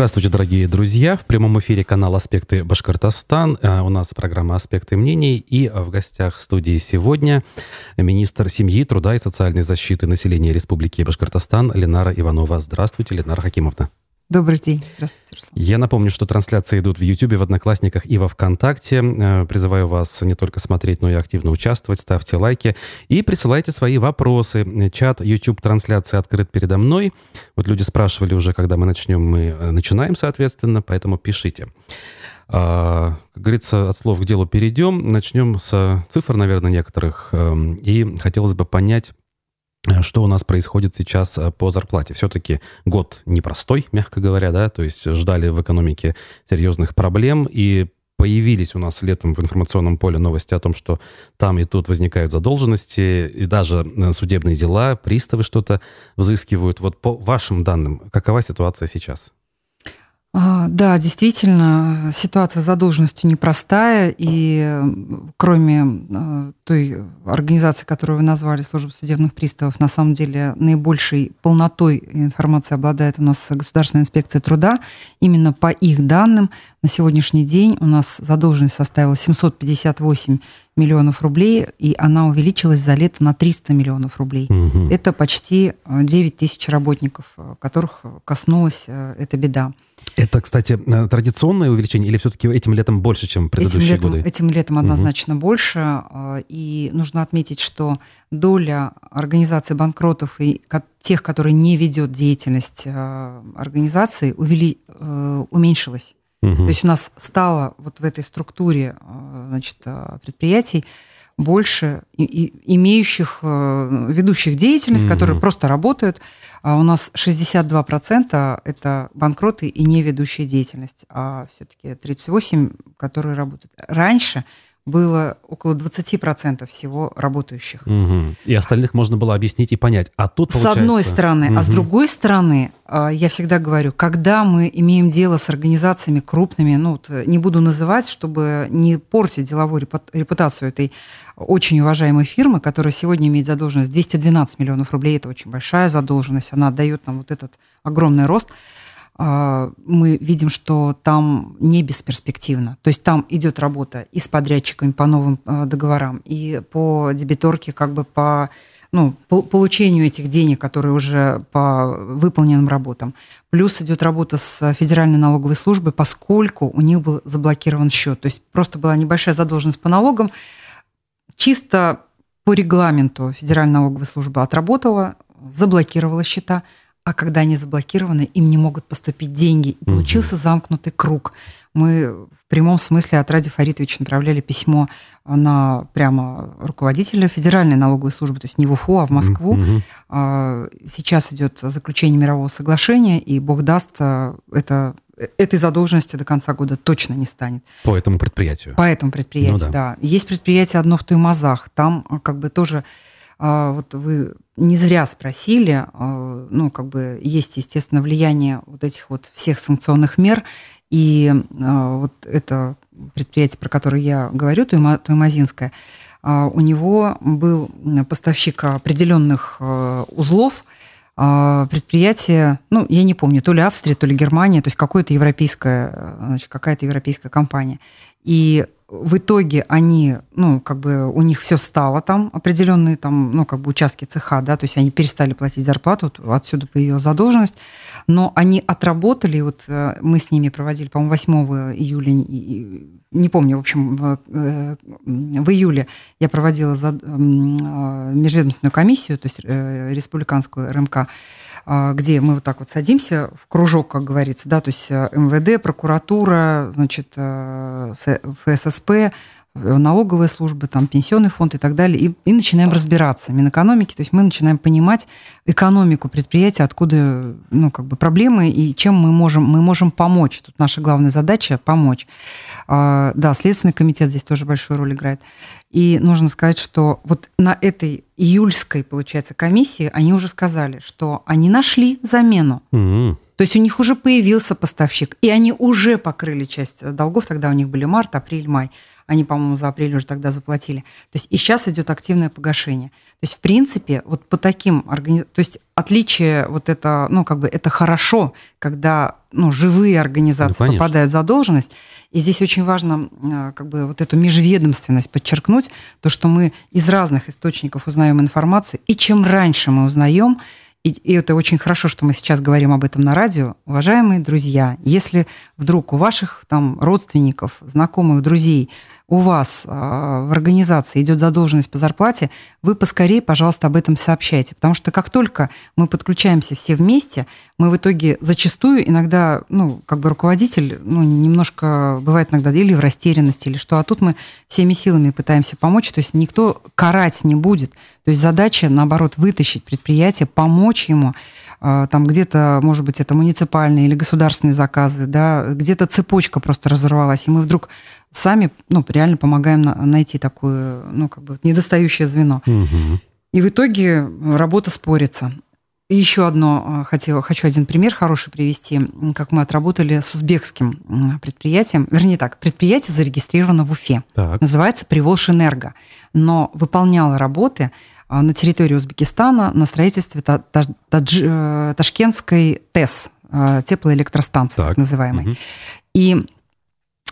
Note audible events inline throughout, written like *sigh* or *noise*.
Здравствуйте, дорогие друзья. В прямом эфире канал «Аспекты Башкортостан». А, у нас программа «Аспекты мнений». И в гостях студии сегодня министр семьи, труда и социальной защиты населения Республики Башкортостан Ленара Иванова. Здравствуйте, Ленара Хакимовна. Добрый день. Здравствуйте, Руслан. Я напомню, что трансляции идут в YouTube, в Одноклассниках и во ВКонтакте. Э, призываю вас не только смотреть, но и активно участвовать. Ставьте лайки и присылайте свои вопросы. Чат YouTube-трансляции открыт передо мной. Вот люди спрашивали уже, когда мы начнем. Мы э, начинаем, соответственно, поэтому пишите. А, как говорится, от слов к делу перейдем. Начнем с цифр, наверное, некоторых. Эм, и хотелось бы понять, Э, что у нас происходит сейчас э, по зарплате. Все-таки год непростой, мягко говоря, да, то есть ждали в экономике серьезных проблем, и появились у нас летом в информационном поле новости о том, что там и тут возникают задолженности, и даже э, судебные дела, приставы что-то взыскивают. Вот по вашим данным, какова ситуация сейчас? А, да, действительно, ситуация с задолженностью непростая, и кроме а, той организации, которую вы назвали, служба судебных приставов, на самом деле наибольшей полнотой информации обладает у нас Государственная инспекция труда. Именно по их данным на сегодняшний день у нас задолженность составила 758 миллионов рублей, и она увеличилась за лето на 300 миллионов рублей. Угу. Это почти 9 тысяч работников, которых коснулась эта беда. Это, кстати, э, традиционное увеличение или все-таки этим летом больше, чем предыдущие этим летом, годы? Этим летом однозначно угу. больше. Э, и нужно отметить, что доля организаций банкротов и тех, которые не ведет деятельность э, организации, увели, уменьшилась. Угу. То есть у нас стало вот в этой структуре значит, предприятий больше имеющих, ведущих деятельность, угу. которые просто работают, а у нас 62% это банкроты и неведущая деятельность, а все-таки 38%, которые работают. Раньше было около 20% всего работающих. Угу. И остальных можно было объяснить и понять. А тут получается... С одной стороны. Угу. А с другой стороны, а, я всегда говорю, когда мы имеем дело с организациями крупными, ну, вот не буду называть, чтобы не портить деловую репутацию этой очень уважаемой фирмы, которая сегодня имеет задолженность 212 миллионов рублей, это очень большая задолженность, она отдает нам вот этот огромный рост, мы видим, что там не бесперспективно. То есть там идет работа и с подрядчиками по новым а, договорам, и по дебиторке, как бы по ну, получению этих денег, которые уже по выполненным работам. Плюс идет работа с Федеральной налоговой службой, поскольку у них был заблокирован счет. То есть просто была небольшая задолженность по налогам, чисто по регламенту Федеральная налоговая служба отработала, заблокировала счета, а когда они заблокированы, им не могут поступить деньги. И получился замкнутый круг. Мы в прямом смысле от Ради Фаритовича направляли письмо на прямо руководителя Федеральной налоговой службы, то есть не в Уфу, а в Москву. Mm-hmm. Сейчас идет заключение мирового соглашения, и Бог даст, а, это этой задолженности до конца года точно не станет. По этому предприятию? По этому предприятию, ну, да. да. Есть предприятие одно в Туймазах, там как бы тоже вот вы не зря спросили, а, ну, как бы есть, естественно, влияние вот этих вот всех санкционных мер, и вот это предприятие, про которое я говорю, Туймазинское, у него был поставщик определенных узлов, а, предприятие, ну, я не помню, то ли Австрия, то ли Германия, то есть какое-то европейское, значит, какая-то европейская компания. И в итоге они, ну, как бы у них все стало там, определенные там, ну, как бы участки цеха, да, то есть они перестали платить зарплату, отсюда появилась задолженность, но они отработали, вот э, мы с ними проводили, по-моему, 8 июля, не помню, в общем, в, э, июле я проводила э, межведомственную комиссию, то есть республиканскую РМК, где мы вот так вот садимся в кружок, как говорится, да, то есть МВД, прокуратура, значит, ФССП, налоговая служба, там, пенсионный фонд и так далее, и, и начинаем разбираться. Минэкономики, то есть мы начинаем понимать экономику предприятия, откуда ну, как бы проблемы и чем мы можем, мы можем помочь. Тут наша главная задача – помочь. А, да, Следственный комитет здесь тоже большую роль играет. И нужно сказать, что вот на этой июльской, получается, комиссии они уже сказали, что они нашли замену. Mm-hmm. То есть у них уже появился поставщик, и они уже покрыли часть долгов, тогда у них были март, апрель, май. Они, по-моему, за апрель уже тогда заплатили. То есть и сейчас идет активное погашение. То есть, в принципе, вот по таким организациям, то есть отличие вот это, ну, как бы это хорошо, когда ну, живые организации ну, попадают в задолженность. И здесь очень важно а, как бы вот эту межведомственность подчеркнуть, то, что мы из разных источников узнаем информацию, и чем раньше мы узнаем, и, и это очень хорошо, что мы сейчас говорим об этом на радио. Уважаемые друзья, если вдруг у ваших там родственников, знакомых, друзей у вас а, в организации идет задолженность по зарплате, вы поскорее, пожалуйста, об этом сообщайте. Потому что как только мы подключаемся все вместе, мы в итоге зачастую иногда, ну, как бы руководитель, ну, немножко бывает иногда или в растерянности, или что, а тут мы всеми силами пытаемся помочь, то есть никто карать не будет. То есть задача, наоборот, вытащить предприятие, помочь ему, там где-то, может быть, это муниципальные или государственные заказы, да, где-то цепочка просто разорвалась, и мы вдруг сами ну, реально помогаем найти такое, ну, как бы недостающее звено. Угу. И в итоге работа спорится. И еще одно а, хотела, хочу один пример хороший привести, как мы отработали с узбекским предприятием. Вернее так, предприятие зарегистрировано в Уфе. Так. Называется «Приволжэнерго», но выполняло работы а, на территории Узбекистана на строительстве э, Ташкентской ТЭС, а, теплоэлектростанции так, так называемой. Угу. И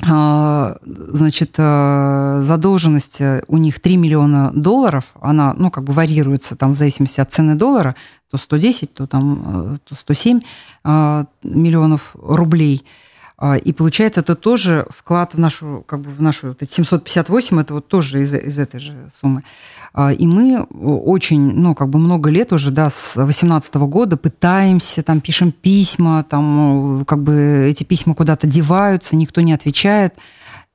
а, значит, э, задолженность э, у них 3 миллиона долларов, она, ну, как бы варьируется там в зависимости от цены доллара, то 110, то там э, то 107 а, миллионов рублей. А, и получается, это тоже вклад в нашу, как бы в нашу, вот 758, это вот тоже из, из этой же суммы. А, и мы очень, ну, как бы много лет уже, да, с 18 года пытаемся, там, пишем письма, там, как бы эти письма куда-то деваются, никто не отвечает.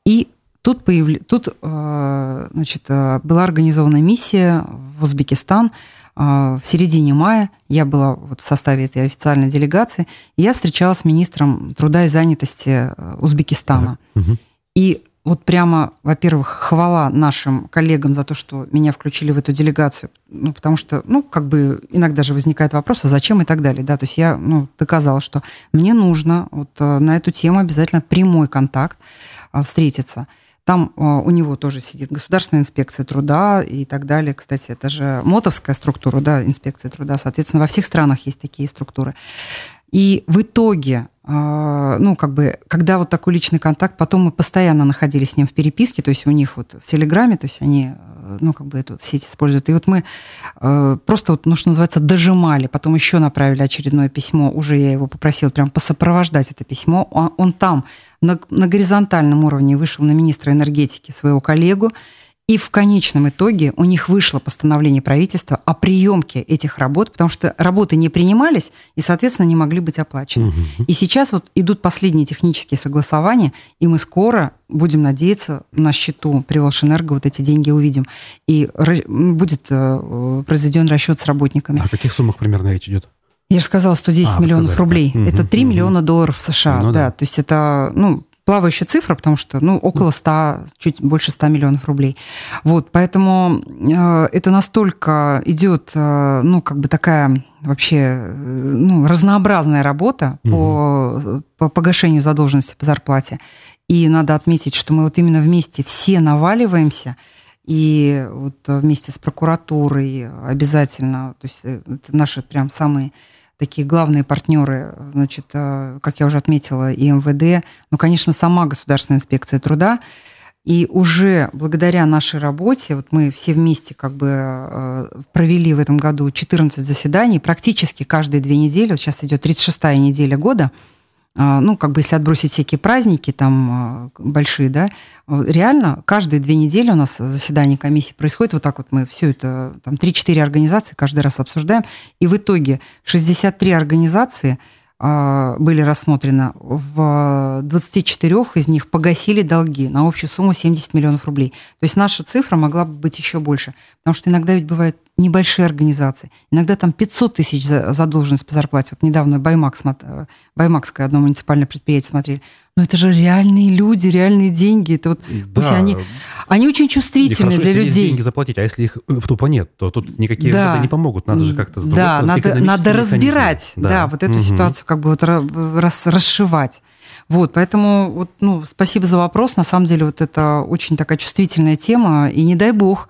И тут, появля... тут а, значит, была организована миссия в Узбекистан, в середине мая я была вот в составе этой официальной делегации, и я встречалась с министром труда и занятости Узбекистана. Угу. И вот прямо, во-первых, хвала нашим коллегам за то, что меня включили в эту делегацию, ну, потому что, ну, как бы иногда же возникает вопрос, а зачем и так далее, да, то есть я, ну, доказала, что мне нужно вот э, на эту тему обязательно прямой контакт а, встретиться. Там а, у него тоже сидит государственная инспекция труда и так далее. Кстати, это же мотовская структура, да, инспекция труда. Соответственно, во всех странах есть такие структуры. И в итоге, а, ну, как бы, когда вот такой личный контакт, потом мы постоянно находились с ним в переписке, то есть у них вот в Телеграме, то есть они, ну, как бы эту сеть используют. И вот мы э, просто вот, ну, что называется, дожимали, потом еще направили очередное письмо, уже я его попросила прям посопровождать это письмо. Он, он там на, на горизонтальном уровне вышел на министра энергетики своего коллегу, и в конечном итоге у них вышло постановление правительства о приемке этих работ, потому что работы не принимались и, соответственно, не могли быть оплачены. Угу. И сейчас вот идут последние технические согласования, и мы скоро будем надеяться на счету при Волшенерго вот эти деньги увидим. И будет э, произведен расчет с работниками. А о каких суммах примерно речь идет? Я же сказала, 110 а, миллионов сказали, рублей. Да. Это 3 угу, миллиона долларов США. Ну, да. да. То есть это, ну, плавающая цифра, потому что, ну, около 100, чуть больше 100 миллионов рублей. Вот, поэтому э, это настолько идет, э, ну, как бы такая вообще, э, ну, разнообразная работа угу. по, по погашению задолженности по зарплате. И надо отметить, что мы вот именно вместе все наваливаемся, и вот вместе с прокуратурой обязательно, то есть э, это наши прям самые такие главные партнеры, значит, э, как я уже отметила, и МВД, ну, конечно, сама Государственная инспекция труда. И уже благодаря нашей работе, вот мы все вместе как бы э, провели в этом году 14 заседаний, практически каждые две недели, вот сейчас идет 36-я неделя года – ну, как бы если отбросить всякие праздники там а, большие, да, реально каждые две недели у нас заседание комиссии происходит, вот так вот мы все это, там 3-4 организации каждый раз обсуждаем, и в итоге 63 организации а, были рассмотрены, в 24 из них погасили долги на общую сумму 70 миллионов рублей. То есть наша цифра могла бы быть еще больше. Потому что иногда ведь бывает небольшие организации. Иногда там 500 тысяч задолженность по зарплате. Вот недавно Баймак, э, Баймакское одно муниципальное предприятие смотрели. Но это же реальные люди, реальные деньги. Это вот, да. пусть они, они очень чувствительны хорошо, для людей. деньги заплатить, а если их в тупо нет, то тут никакие да. не помогут. Надо же как-то Да, надо, надо разбирать, да. да, вот эту угу. ситуацию как бы вот рас, расшивать. Вот, поэтому вот, ну, спасибо за вопрос. На самом деле вот это очень такая чувствительная тема, и не дай бог,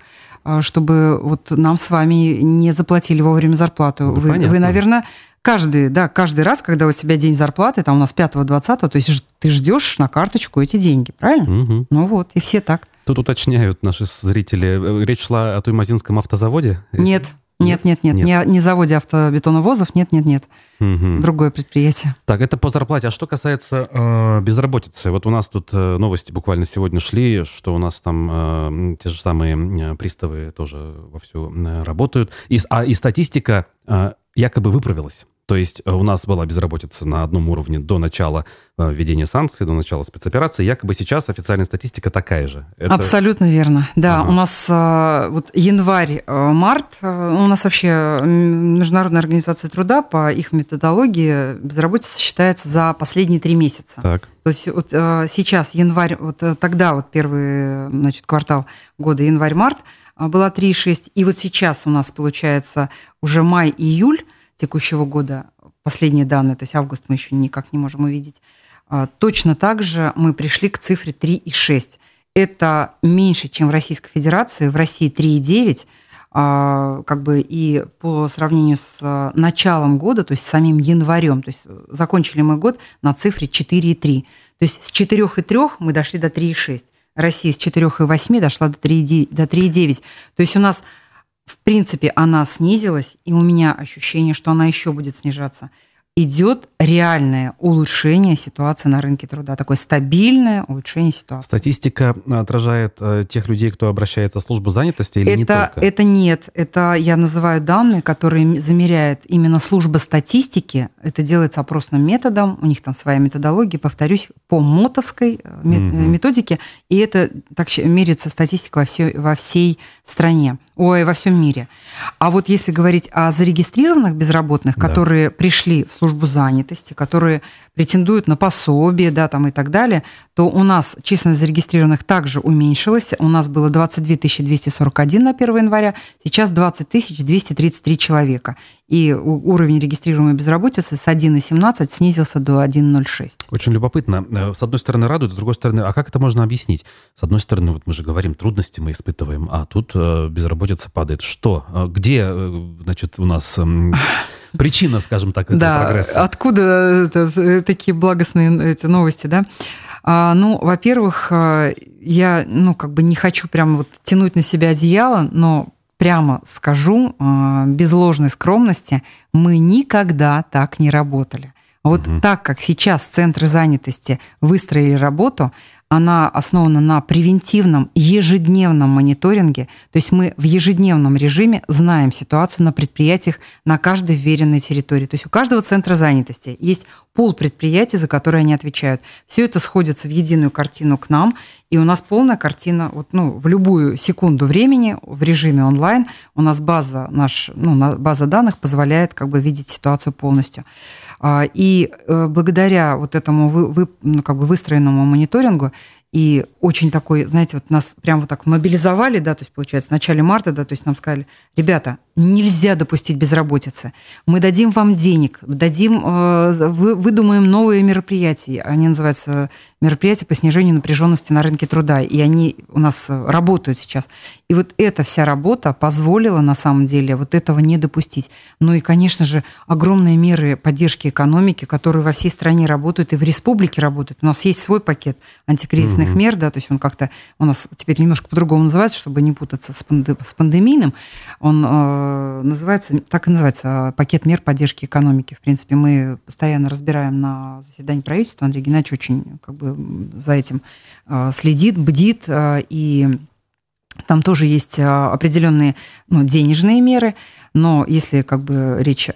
чтобы вот нам с вами не заплатили вовремя зарплату. Ну, вы, вы, наверное, каждый, да, каждый раз, когда у тебя день зарплаты, там у нас 5-20, то есть ты ждешь на карточку эти деньги, правильно? Угу. Ну вот, и все так. Тут уточняют наши зрители. Э, речь шла о Туймазинском автозаводе? Нет, нет, нет, нет, нет. Не, не заводе автобетоновозов, нет, нет, нет. Угу. Другое предприятие. Так, это по зарплате. А что касается э, безработицы, вот у нас тут э, новости буквально сегодня шли, что у нас там э, те же самые э, приставы тоже вовсю э, работают. И, а и статистика э, якобы выправилась. То есть э, у нас была безработица на одном уровне до начала э, введения санкций, до начала спецоперации. Якобы сейчас официальная статистика такая же. Это... Абсолютно верно. Да, ага. у нас э, вот январь-март, у нас вообще Международная организация труда по их методологии безработица считается за последние три месяца. Так. То есть вот сейчас январь, вот тогда вот первый значит, квартал года январь-март была 3,6, и вот сейчас у нас получается уже май-июль, текущего года, последние данные, то есть август мы еще никак не можем увидеть, а, точно так же мы пришли к цифре 3,6. Это меньше, чем в Российской Федерации. В России 3,9 а, как бы и по сравнению с началом года, то есть самим январем, то есть закончили мы год на цифре 4,3. То есть с 4,3 мы дошли до 3,6. Россия с 4,8 дошла до 3,9. То есть у нас в принципе, она снизилась, и у меня ощущение, что она еще будет снижаться идет реальное улучшение ситуации на рынке труда, такое стабильное улучшение ситуации. Статистика отражает э, тех людей, кто обращается в службу занятости или это, не только? Это нет, это я называю данные, которые замеряет именно служба статистики. Это делается опросным методом, у них там своя методология, повторюсь, по мотовской угу. методике, и это так меряется статистика во, все, во всей стране ой, во всем мире. А вот если говорить о зарегистрированных безработных, да. которые пришли в службу занятости, которые претендуют на пособие, да, там и так далее, то у нас численность зарегистрированных также уменьшилась. У нас было 22 241 на 1 января, сейчас 20 233 человека. И уровень регистрируемой безработицы с 1,17 снизился до 1,06. Очень любопытно. Э, с одной стороны радует, с другой стороны, а как это можно объяснить? С одной стороны, вот мы же говорим, трудности мы испытываем, а тут э, безработица падает. Что? Э, где, значит, у нас эм, причина, скажем так, этого да, прогресса? Откуда это, такие благостные эти новости, да? А, ну, во-первых, я, ну, как бы не хочу прямо вот тянуть на себя одеяло, но прямо скажу, а, без ложной скромности, мы никогда так не работали. Вот угу. так как сейчас центры занятости выстроили работу, она основана на превентивном ежедневном мониторинге. То есть мы в ежедневном режиме знаем ситуацию на предприятиях на каждой вверенной территории. То есть у каждого центра занятости есть пол предприятий, за которые они отвечают. Все это сходится в единую картину к нам, и у нас полная картина, вот, ну, в любую секунду времени в режиме онлайн у нас база, наш, ну, база данных позволяет как бы видеть ситуацию полностью. А, и э, благодаря вот этому вы, вы, ну, как бы выстроенному мониторингу и очень такой, знаете, вот нас прямо вот так мобилизовали, да, то есть, получается, в начале марта, да, то есть нам сказали, ребята, нельзя допустить безработицы. Мы дадим вам денег, дадим, э, вы, выдумаем новые мероприятия. Они называются мероприятия по снижению напряженности на рынке труда. И они у нас работают сейчас. И вот эта вся работа позволила на самом деле вот этого не допустить. Ну и, конечно же, огромные меры поддержки экономики, которые во всей стране работают и в республике работают. У нас есть свой пакет антикризисных угу. мер, да, то есть он как-то у нас теперь немножко по-другому называется, чтобы не путаться с, пандемийным. Он э, Э, называется, так и называется, пакет мер поддержки экономики. В принципе, мы постоянно разбираем на заседании правительства. Андрей Геннадьевич очень как бы, за этим э, следит, бдит, э, и там тоже есть определенные ну, денежные меры, но если как бы речь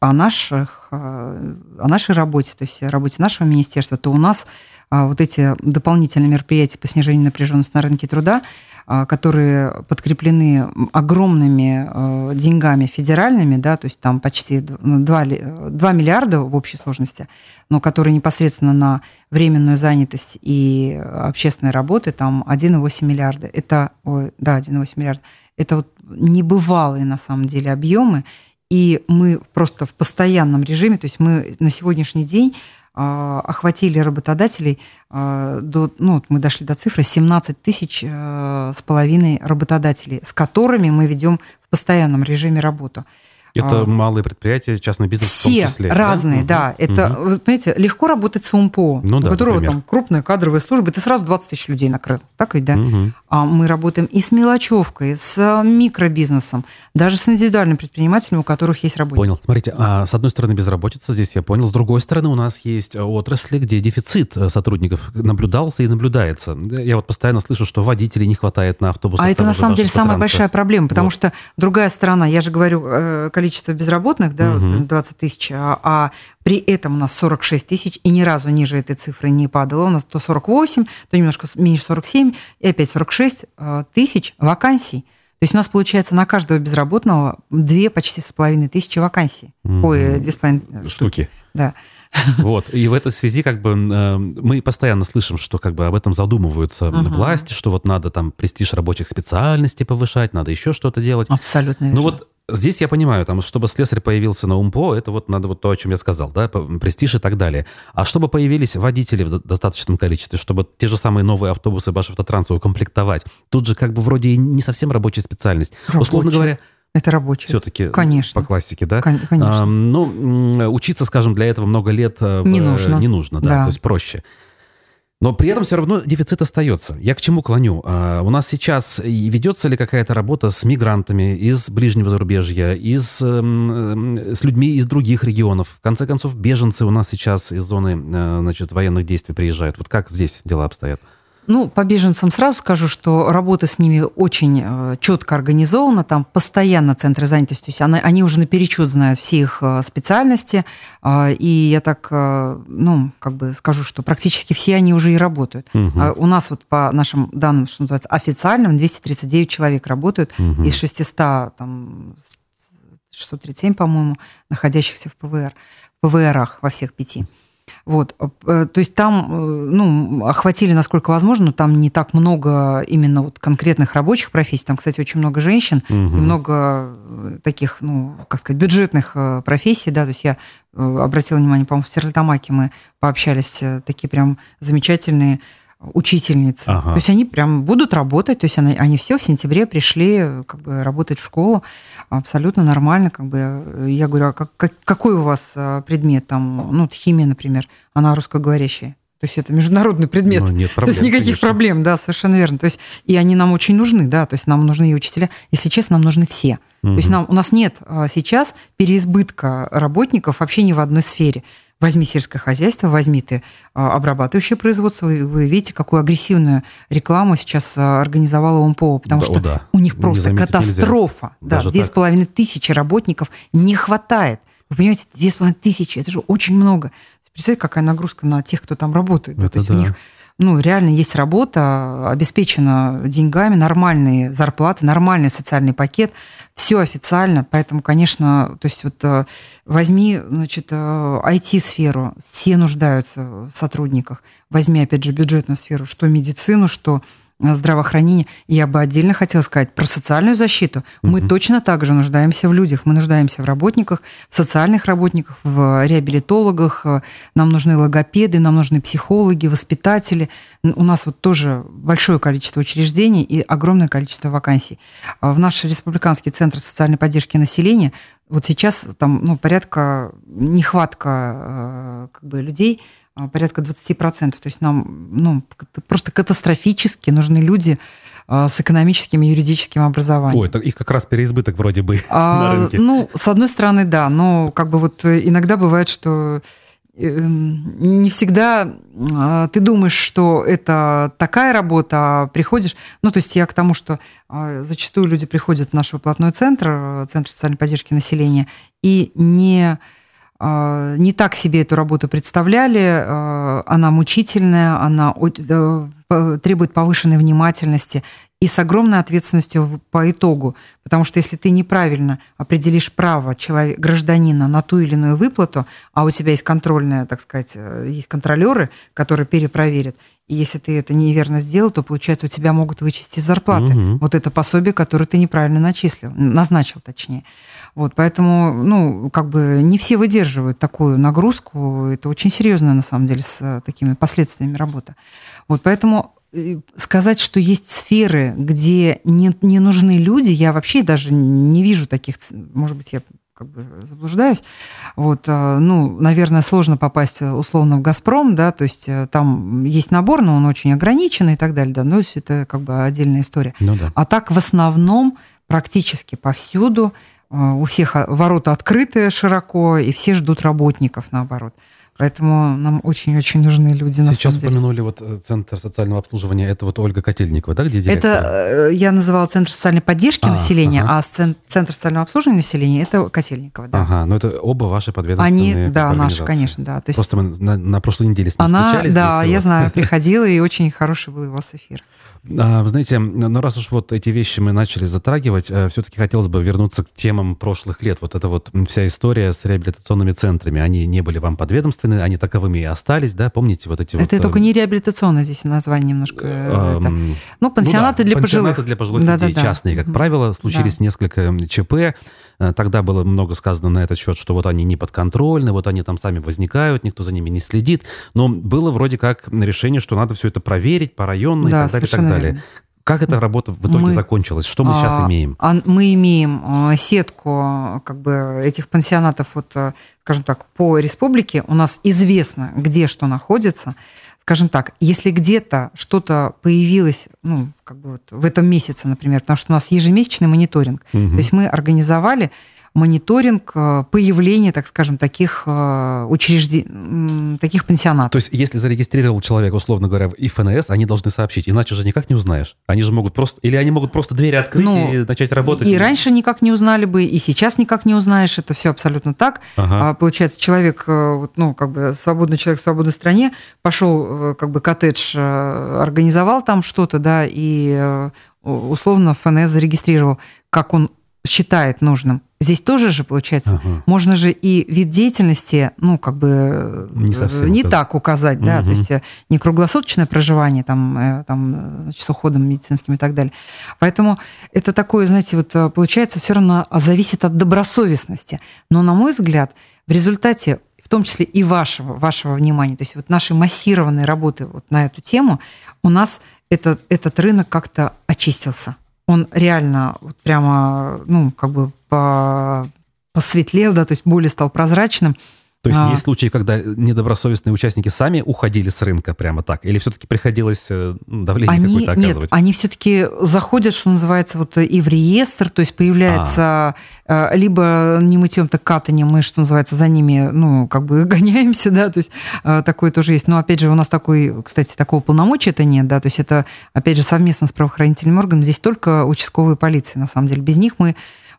о наших, о нашей работе, то есть о работе нашего министерства, то у нас вот эти дополнительные мероприятия по снижению напряженности на рынке труда, которые подкреплены огромными деньгами федеральными, да, то есть там почти 2, 2 ну, миллиарда в общей сложности, но которые непосредственно на временную занятость и общественные работы, там 1,8 миллиарда. Это, ой, да, 1,8 миллиарда. Это вот небывалые на самом деле объемы, и мы просто в постоянном режиме, то есть мы на сегодняшний день а, охватили работодателей а, до, ну, мы дошли до цифры 17 тысяч а, с половиной работодателей, с которыми мы ведем в постоянном режиме работу. Это а, малые предприятия, частный бизнес все в том числе. разные, да. да. Это, угу. вы понимаете, легко работать с УМПО, ну, у да, которого например. там крупная кадровая служба, ты сразу 20 тысяч людей накрыл. Так ведь, да? Угу. А мы работаем и с мелочевкой, с микробизнесом, даже с индивидуальными предпринимателями, у которых есть работники. Понял. Смотрите, а с одной стороны безработица, здесь я понял. С другой стороны у нас есть отрасли, где дефицит э, сотрудников наблюдался и наблюдается. Я вот постоянно слышу, что водителей не хватает на автобусах. А это на самом деле самая большая проблема, потому вот. что другая сторона, я же говорю, э, количество безработных, да, угу. 20 тысяч, а, а при этом у нас 46 тысяч, и ни разу ниже этой цифры не падало. У нас то 48, то немножко меньше 47, и опять 46 э, тысяч вакансий. То есть у нас получается на каждого безработного две почти с половиной тысячи вакансий. Mm-hmm. Ой, две с половиной штуки. штуки. Да. Вот. И в этой связи как бы э, мы постоянно слышим, что как бы об этом задумываются uh-huh. власти, что вот надо там престиж рабочих специальностей повышать, надо еще что-то делать. Абсолютно верно. Ну вот Здесь я понимаю, там, чтобы слесарь появился на УМПО, это вот надо вот то, о чем я сказал, да, престиж и так далее. А чтобы появились водители в достаточном количестве, чтобы те же самые новые автобусы Башавтотранса укомплектовать, тут же как бы вроде и не совсем рабочая специальность. Рабочая. Условно говоря, это рабочий. Все-таки Конечно. по классике, да? Конечно. А, ну, учиться, скажем, для этого много лет э, не нужно. Не нужно, да, да. то есть проще. Но при этом все равно дефицит остается. Я к чему клоню? А, у нас сейчас ведется ли какая-то работа с мигрантами из ближнего зарубежья, из, эм, с людьми из других регионов? В конце концов, беженцы у нас сейчас из зоны э, значит, военных действий приезжают. Вот как здесь дела обстоят? Ну, по беженцам сразу скажу, что работа с ними очень э, четко организована, там постоянно центры занятости, то есть они, они уже наперечет знают все их э, специальности, э, и я так, ну, как бы скажу, что практически все они уже и работают. Угу. У нас вот по нашим данным, что называется, официальным, 239 человек работают угу. из 600, там, 637, по-моему, находящихся в ПВР, в ПВРах во всех пяти. Вот, э, то есть там, э, ну, охватили, насколько возможно, но там не так много именно вот конкретных рабочих профессий. Там, кстати, очень много женщин угу. и много э, таких, ну, как сказать, бюджетных профессий, да, то есть я обратила внимание, по-моему, в Стерлитамаке мы пообщались, такие прям замечательные учительницы. Ага. То есть они прям будут работать, то есть они, они все в сентябре пришли как бы работать в школу абсолютно нормально, как бы я говорю, а как, как, какой у вас а, предмет там, ну химия, например, она русскоговорящая. То есть это международный предмет. Ну, нет проблем, то есть никаких конечно. проблем, да, совершенно верно. То есть и они нам очень нужны, да, то есть нам нужны и учителя. Если честно, нам нужны все. Угу. То есть нам, у нас нет а, сейчас переизбытка работников вообще ни в одной сфере. Возьми сельское хозяйство, возьми ты а, обрабатывающее производство, вы видите, какую агрессивную рекламу сейчас а, организовала ОМПО, потому да, что да. у них просто катастрофа. Да, две с половиной тысячи работников не хватает. Вы понимаете, две с половиной тысячи, это же очень много. Представьте, какая нагрузка на тех, кто там работает. Это То есть да. у них ну, реально есть работа, обеспечена деньгами, нормальные зарплаты, нормальный социальный пакет, все официально, поэтому, конечно, то есть вот э, возьми, значит, IT-сферу, э, все нуждаются в сотрудниках, возьми, опять же, бюджетную сферу, что медицину, что здравоохранения. я бы отдельно хотела сказать про социальную защиту. Угу. Мы точно так же нуждаемся в людях, мы нуждаемся в работниках, в социальных работниках, в реабилитологах. Нам нужны логопеды, нам нужны психологи, воспитатели. У нас вот тоже большое количество учреждений и огромное количество вакансий. А в наш республиканский центр социальной поддержки населения вот сейчас там ну, порядка нехватка э, как бы, людей порядка 20%. То есть нам ну, просто катастрофически нужны люди а, с экономическим и юридическим образованием. Ой, это их как раз переизбыток вроде бы а, *laughs* на рынке. Ну, с одной стороны, да, но как бы вот иногда бывает, что э, не всегда ты думаешь, что это такая работа, а приходишь... Ну, то есть я к тому, что зачастую люди приходят в наш выплатной центр, Центр социальной поддержки населения, и не э, не так себе эту работу представляли, э, она мучительная, она требует повышенной внимательности и с огромной ответственностью по итогу. Потому что если ты неправильно определишь право человека, гражданина на ту или иную выплату, а у тебя есть контрольная, так сказать, э, есть контролеры, которые перепроверят, и если ты это неверно сделал, то, получается, у тебя могут вычесть из зарплаты угу. вот это пособие, которое ты неправильно начислил, назначил точнее. Вот, поэтому, ну, как бы не все выдерживают такую нагрузку. Это очень серьезно, на самом деле, с э, такими последствиями работы. Вот, поэтому э, сказать, что есть сферы, где не, не нужны люди, я вообще даже не вижу таких, может быть, я как бы заблуждаюсь. Вот, а, ну, наверное, сложно попасть э, условно в «Газпром», да, то есть э, там есть набор, но он очень ограниченный и так далее, да, но это как бы отдельная история. Ну, да. А так в основном практически повсюду э, у всех ворота открыты широко, и все ждут работников, наоборот. Поэтому нам очень-очень нужны люди. Сейчас упомянули вот э, Центр социального обслуживания. Это вот Ольга Котельникова, да, где директор? Это э, я называла Центр социальной поддержки а, населения, ага. а Центр социального обслуживания населения это Котельникова, да. Ага, но это оба ваши подведомственные Они, да, наши, конечно, да. То есть Просто мы на, на прошлой неделе с ним Она, встречались. Да, я знаю, *laughs* приходила, и очень хороший был у вас эфир. А, вы знаете, ну раз уж вот эти вещи мы начали затрагивать, э, все-таки хотелось бы вернуться к темам прошлых лет. Вот эта вот вся история с реабилитационными центрами, они не были вам подведомственны, они таковыми и остались, да? Помните вот эти это вот... только не реабилитационное здесь название немножко. Э, это... Ну, пансионаты ну, да, для пансионаты пожилых. для пожилых да, людей, да, да. частные, как правило. Случились да. несколько ЧП, Э, тогда было много сказано на этот счет, что вот они не подконтрольны, вот они там сами возникают, никто за ними не следит. Но было вроде как решение, что надо все это проверить по районной да, и так далее, и так далее. Верно. Как эта работа в итоге мы, закончилась? Что мы а, сейчас имеем? А, мы имеем а, сетку как бы этих пансионатов, вот, э, скажем так, по республике. У нас известно, где что находится скажем так, если где-то что-то появилось, ну, как бы вот в этом месяце, например, потому что у нас ежемесячный мониторинг, угу. то есть мы организовали мониторинг э, появления, так скажем, таких э, учреждений, таких пансионатов. То есть, если зарегистрировал человек, условно говоря, в ИФНС, они должны сообщить, иначе же никак не узнаешь. Они же могут просто... Или они могут просто двери открыть ну, и начать работать. И, и раньше никак не узнали бы, и сейчас никак не узнаешь. Это все абсолютно так. Ага. А, получается, человек, э, ну, как бы свободный человек в свободной стране, пошел, как бы, коттедж организовал там что-то, да, и условно ФНС зарегистрировал, как он считает нужным. Здесь тоже же, получается, ага. можно же и вид деятельности, ну, как бы не, совсем, не так указать, да, угу. то есть э, не круглосуточное проживание там, э, там значит, с уходом медицинским и так далее. Поэтому это такое, знаете, вот э, получается все равно зависит от добросовестности. Но, на мой взгляд, в результате в том числе и вашего, вашего внимания, то есть вот нашей массированной работы вот на эту тему, у нас этот, этот рынок как-то очистился он реально вот прямо, ну, как бы по, посветлел, да, то есть более стал прозрачным. То есть а. есть случаи, когда недобросовестные участники сами уходили с рынка прямо так? Или все-таки приходилось э, давление они, какое-то оказывать? Нет, они все-таки заходят, что называется, вот и в реестр, то есть появляется а. либо не мытьем, так катанием, мы, что называется, за ними, ну, как бы *laughs* гоняемся, да, то есть э, такое тоже есть. Но, опять же, у нас такой, кстати, такого полномочия-то нет, да, то есть это, опять же, совместно с правоохранительным органом, здесь только участковые полиции, на самом деле. Без них мы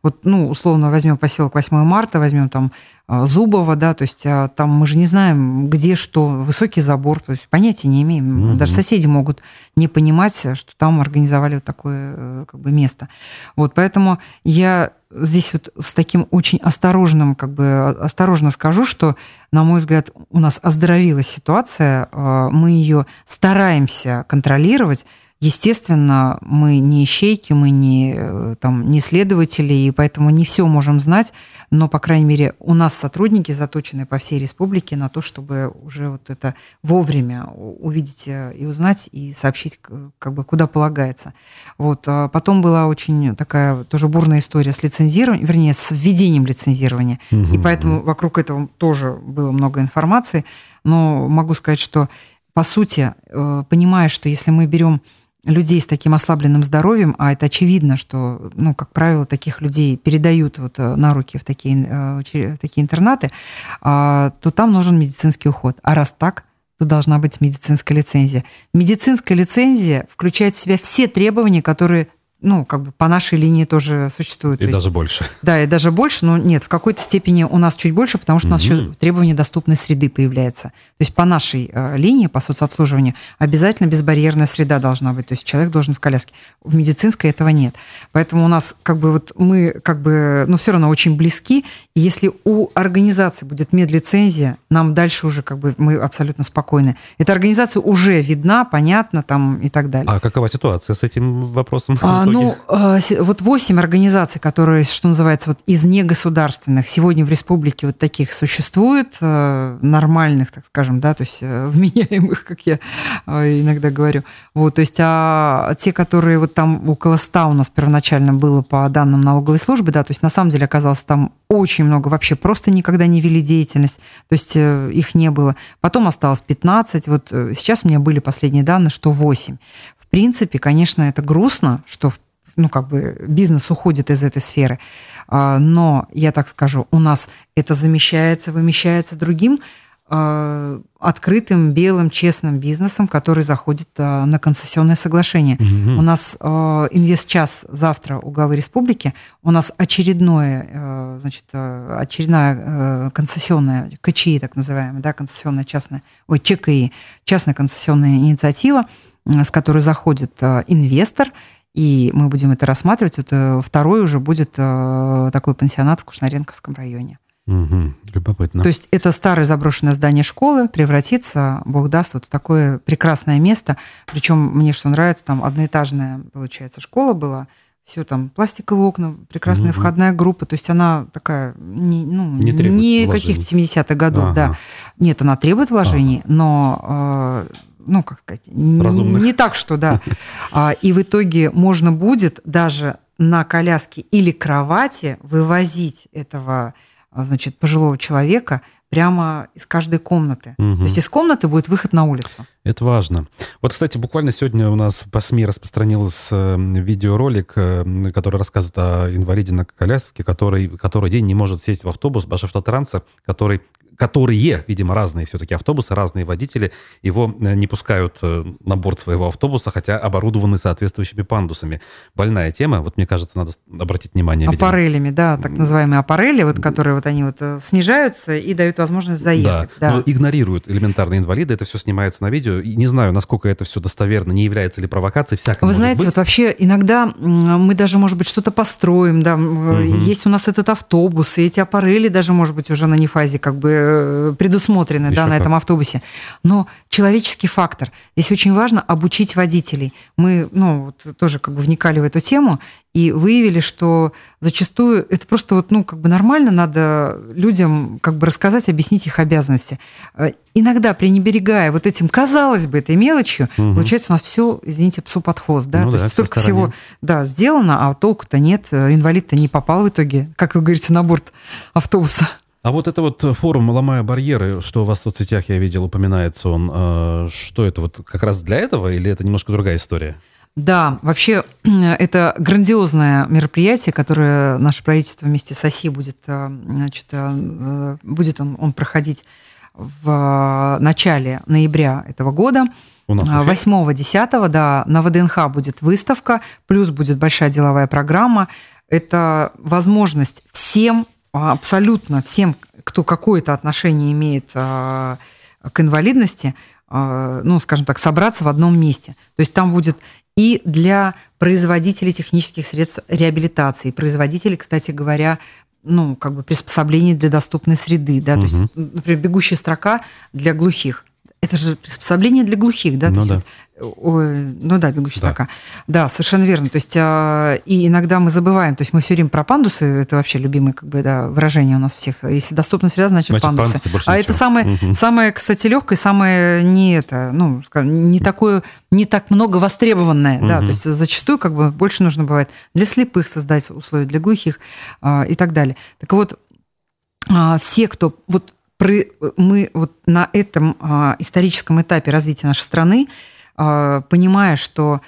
вот, ну, условно возьмем поселок 8 марта, возьмем там а, Зубова, да, то есть а, там мы же не знаем, где что, высокий забор, то есть понятия не имеем. Угу. Даже соседи могут не понимать, что там организовали вот такое э, как бы место. Вот, поэтому я здесь вот с таким очень осторожным, как бы осторожно скажу, что, на мой взгляд, у нас оздоровилась ситуация, а, мы ее стараемся контролировать, Естественно, мы не ищейки, мы не, э, там, не следователи, и поэтому не все можем знать, но, по крайней мере, у нас сотрудники заточены по всей республике на то, чтобы уже вот это вовремя увидеть э, и узнать, и сообщить, как бы, куда полагается. Вот. А потом была очень такая тоже бурная история с лицензированием, вернее, с введением лицензирования, угу. и поэтому вокруг этого тоже было много информации, но могу сказать, что по сути, э, понимая, что если мы берем людей с таким ослабленным здоровьем, а это очевидно, что, ну, как правило, таких людей передают вот э, на руки в такие, э, в такие интернаты, а, то там нужен медицинский уход. А раз так, то должна быть медицинская лицензия. Медицинская лицензия включает в себя все требования, которые ну, как бы по нашей линии тоже существует. И даже есть, больше. Да, и даже больше, но нет, в какой-то степени у нас чуть больше, потому что у нас еще требование доступной среды появляется. То есть по нашей э, линии, по соцобслуживанию, обязательно безбарьерная среда должна быть. То есть человек должен в коляске. В медицинской этого нет. Поэтому у нас как бы вот мы как бы, ну, все равно очень близки. И если у организации будет медлицензия, нам дальше уже как бы мы абсолютно спокойны. Эта организация уже видна, понятна там и так далее. А какова ситуация с этим вопросом? А, ну, э, вот восемь организаций, которые, что называется, вот из негосударственных, сегодня в республике вот таких существует, э, нормальных, так скажем, да, то есть э, *laughs* вменяемых, как я иногда говорю. Вот, то есть, а те, которые вот там около ста у нас первоначально было по данным налоговой службы, да, то есть на самом деле оказалось там очень много вообще просто никогда не вели деятельность, то есть их не было. Потом осталось 15, вот сейчас у меня были последние данные, что 8. В принципе, конечно, это грустно, что ну, как бы бизнес уходит из этой сферы. А, но, я так скажу, у нас это замещается, вымещается другим а, открытым, белым, честным бизнесом, который заходит а, на концессионное соглашение. Угу. У нас инвест-час завтра у главы республики, у нас очередное, значит, очередная концессионная, КЧИ так называемая, да, концессионная частная, ой, ЧКИ, частная концессионная инициатива, с которой заходит инвестор – и мы будем это рассматривать. Это второй уже будет э, такой пансионат в Кушнаренковском районе. Угу, любопытно. То есть это старое заброшенное здание школы превратится, бог даст, вот в такое прекрасное место. Причем мне что нравится, там одноэтажная, получается, школа была, все там пластиковые окна, прекрасная угу. входная группа, то есть она такая не, ну, не, не каких-то 70-х годов, ага. да. Нет, она требует вложений, ага. но э, ну, как сказать, Разумных. не так, что да. А, и в итоге можно будет даже на коляске или кровати вывозить этого, а, значит, пожилого человека прямо из каждой комнаты. Угу. То есть из комнаты будет выход на улицу. Это важно. Вот, кстати, буквально сегодня у нас по СМИ распространился э, видеоролик, э, который рассказывает о инвалиде на коляске, который, который день не может сесть в автобус Башавтотранса, который которые, видимо, разные все-таки автобусы, разные водители, его э, не пускают э, на борт своего автобуса, хотя оборудованы соответствующими пандусами. Больная тема, вот мне кажется, надо обратить внимание. Аппарелями, да, так называемые аппарели, вот, которые вот они вот э, снижаются и дают возможность заехать. Да, да. но игнорируют элементарные инвалиды, это все снимается на видео, и не знаю, насколько это все достоверно, не является ли провокацией, всякое Вы знаете, быть. вот вообще иногда мы даже, может быть, что-то построим, да, угу. есть у нас этот автобус, и эти аппарели даже, может быть, уже на нефазе как бы Э, предусмотрены да, на этом автобусе. Но человеческий фактор. Здесь очень важно обучить водителей. Мы ну, вот, тоже как бы вникали в эту тему и выявили, что зачастую это просто вот, ну, как бы нормально, надо людям как бы рассказать, объяснить их обязанности. Э, иногда, пренебрегая вот этим, казалось бы, этой мелочью, угу. получается у нас все, извините, псу под хвост, да, ну, то да, есть столько всего, да, сделано, а толку-то нет, э, инвалид-то не попал в итоге, как вы говорите, на борт автобуса. А вот это вот форум «Ломая барьеры», что у вас в соцсетях, я видел, упоминается он, э, что это вот как раз для этого или это немножко другая история? Да, вообще *clears throat* это грандиозное мероприятие, которое наше правительство вместе с ОСИ будет, э, значит, э, будет он, он проходить в начале ноября этого года. У нас 8-10, да, на ВДНХ будет выставка, плюс будет большая деловая программа. Это возможность всем абсолютно всем, кто какое-то отношение имеет а, к инвалидности, а, ну, скажем так, собраться в одном месте. То есть там будет и для производителей технических средств реабилитации, производителей, кстати говоря, ну, как бы приспособлений для доступной среды, да, угу. то есть, например, бегущая строка для глухих. Это же приспособление для глухих, да? Ну, да. Есть, ой, ну да, бегущая да. Да, совершенно верно. То есть, а, и иногда мы забываем, то есть мы все время про пандусы, это вообще любимое как бы, да, выражение у нас всех. Если доступна среда, значит, значит пандусы. пандусы а ничего. это самое, угу. самое, кстати, легкое, самое не это, ну, скажем, не такое, не так много востребованное, угу. да, то есть зачастую как бы больше нужно бывает для слепых создать условия, для глухих а, и так далее. Так вот, а, все, кто вот мы вот на этом а, историческом этапе развития нашей страны, а, понимая, что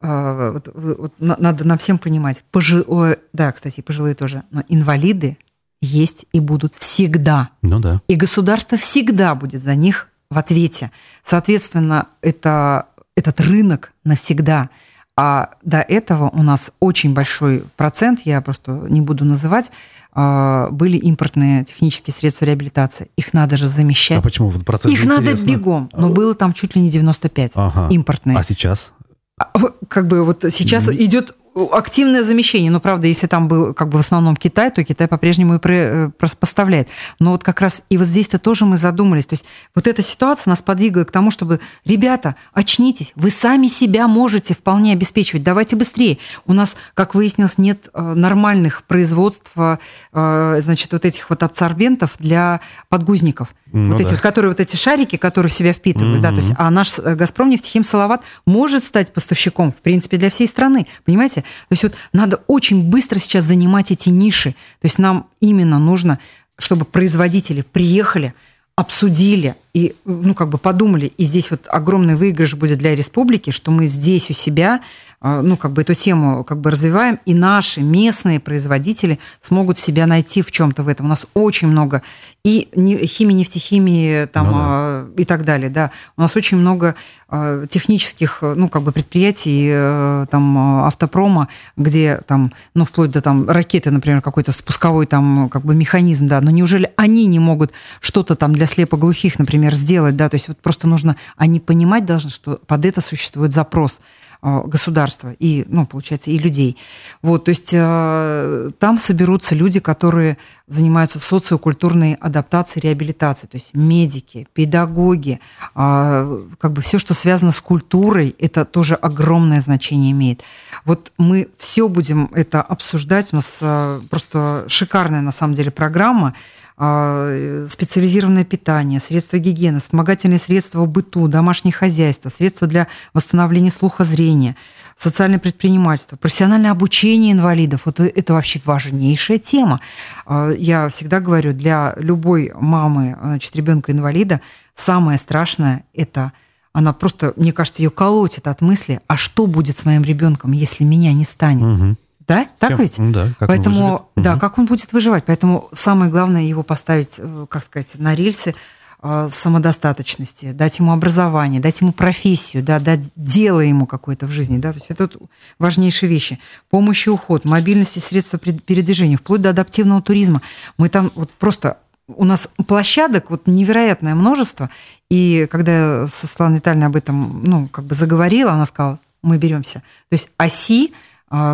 а, вот, вот, надо нам всем понимать, пожи, да, кстати, пожилые тоже, но инвалиды есть и будут всегда. Ну да. И государство всегда будет за них в ответе. Соответственно, это, этот рынок навсегда. А до этого у нас очень большой процент, я просто не буду называть, а, были импортные технические средства реабилитации. Их надо же замещать. А почему? Вот процент Их надо бегом. Но было там чуть ли не 95 ага. импортные. А сейчас? А, как бы вот сейчас mm-hmm. идет активное замещение. Но, правда, если там был как бы в основном Китай, то Китай по-прежнему и э, поставляет. Но вот как раз и вот здесь-то тоже мы задумались. То есть вот эта ситуация нас подвигла к тому, чтобы, ребята, очнитесь, вы сами себя можете вполне обеспечивать. Давайте быстрее. У нас, как выяснилось, нет э, нормальных производств, э, значит, вот этих вот абсорбентов для подгузников. Ну, вот да. эти вот, которые вот эти шарики, которые в себя впитывают, mm-hmm. да, то есть, а наш Газпром нефтехим Салават может стать поставщиком, в принципе, для всей страны, понимаете? То есть вот надо очень быстро сейчас занимать эти ниши, то есть нам именно нужно, чтобы производители приехали, обсудили и, ну, как бы подумали, и здесь вот огромный выигрыш будет для республики, что мы здесь у себя ну, как бы эту тему как бы развиваем, и наши местные производители смогут себя найти в чем-то в этом. У нас очень много и химии, нефтехимии там, ну, да. А, и так далее, да. У нас очень много а, технических, ну, как бы предприятий, э, там, автопрома, где там, ну, вплоть до там ракеты, например, какой-то спусковой там, как бы механизм, да, но неужели они не могут что-то там для слепоглухих, например, сделать, да, то есть вот просто нужно, они понимать должны, что под это существует запрос. А, государства и, ну, получается, и людей. Вот, то есть э, там соберутся люди, которые занимаются социокультурной адаптацией, реабилитацией, то есть медики, педагоги, э, как бы все, что связано с культурой, это тоже огромное значение имеет. Вот мы все будем это обсуждать, у нас э, просто шикарная на самом деле программа, а, специализированное питание, средства гигиены, вспомогательные средства в быту, домашнее хозяйство, средства для восстановления слуха зрения, социальное предпринимательство, профессиональное обучение инвалидов. Вот это вообще важнейшая тема. А, я всегда говорю, для любой мамы значит, ребенка-инвалида самое страшное – это она просто, мне кажется, ее колотит от мысли, а что будет с моим ребенком, если меня не станет? Угу. Да, так Чем? ведь? Да, как Поэтому, он да, угу. как он будет выживать. Поэтому самое главное его поставить, э, как сказать, на рельсы э, самодостаточности, дать ему образование, дать ему профессию, да, дать дело ему какое-то в жизни. Да, то есть это важнейшие вещи. Помощь и уход, мобильность и средства передвижения, вплоть до адаптивного туризма. Мы там вот просто у нас площадок вот невероятное множество. И когда я со Светланой Витальевной об этом ну, как бы заговорила, она сказала, мы беремся. То есть оси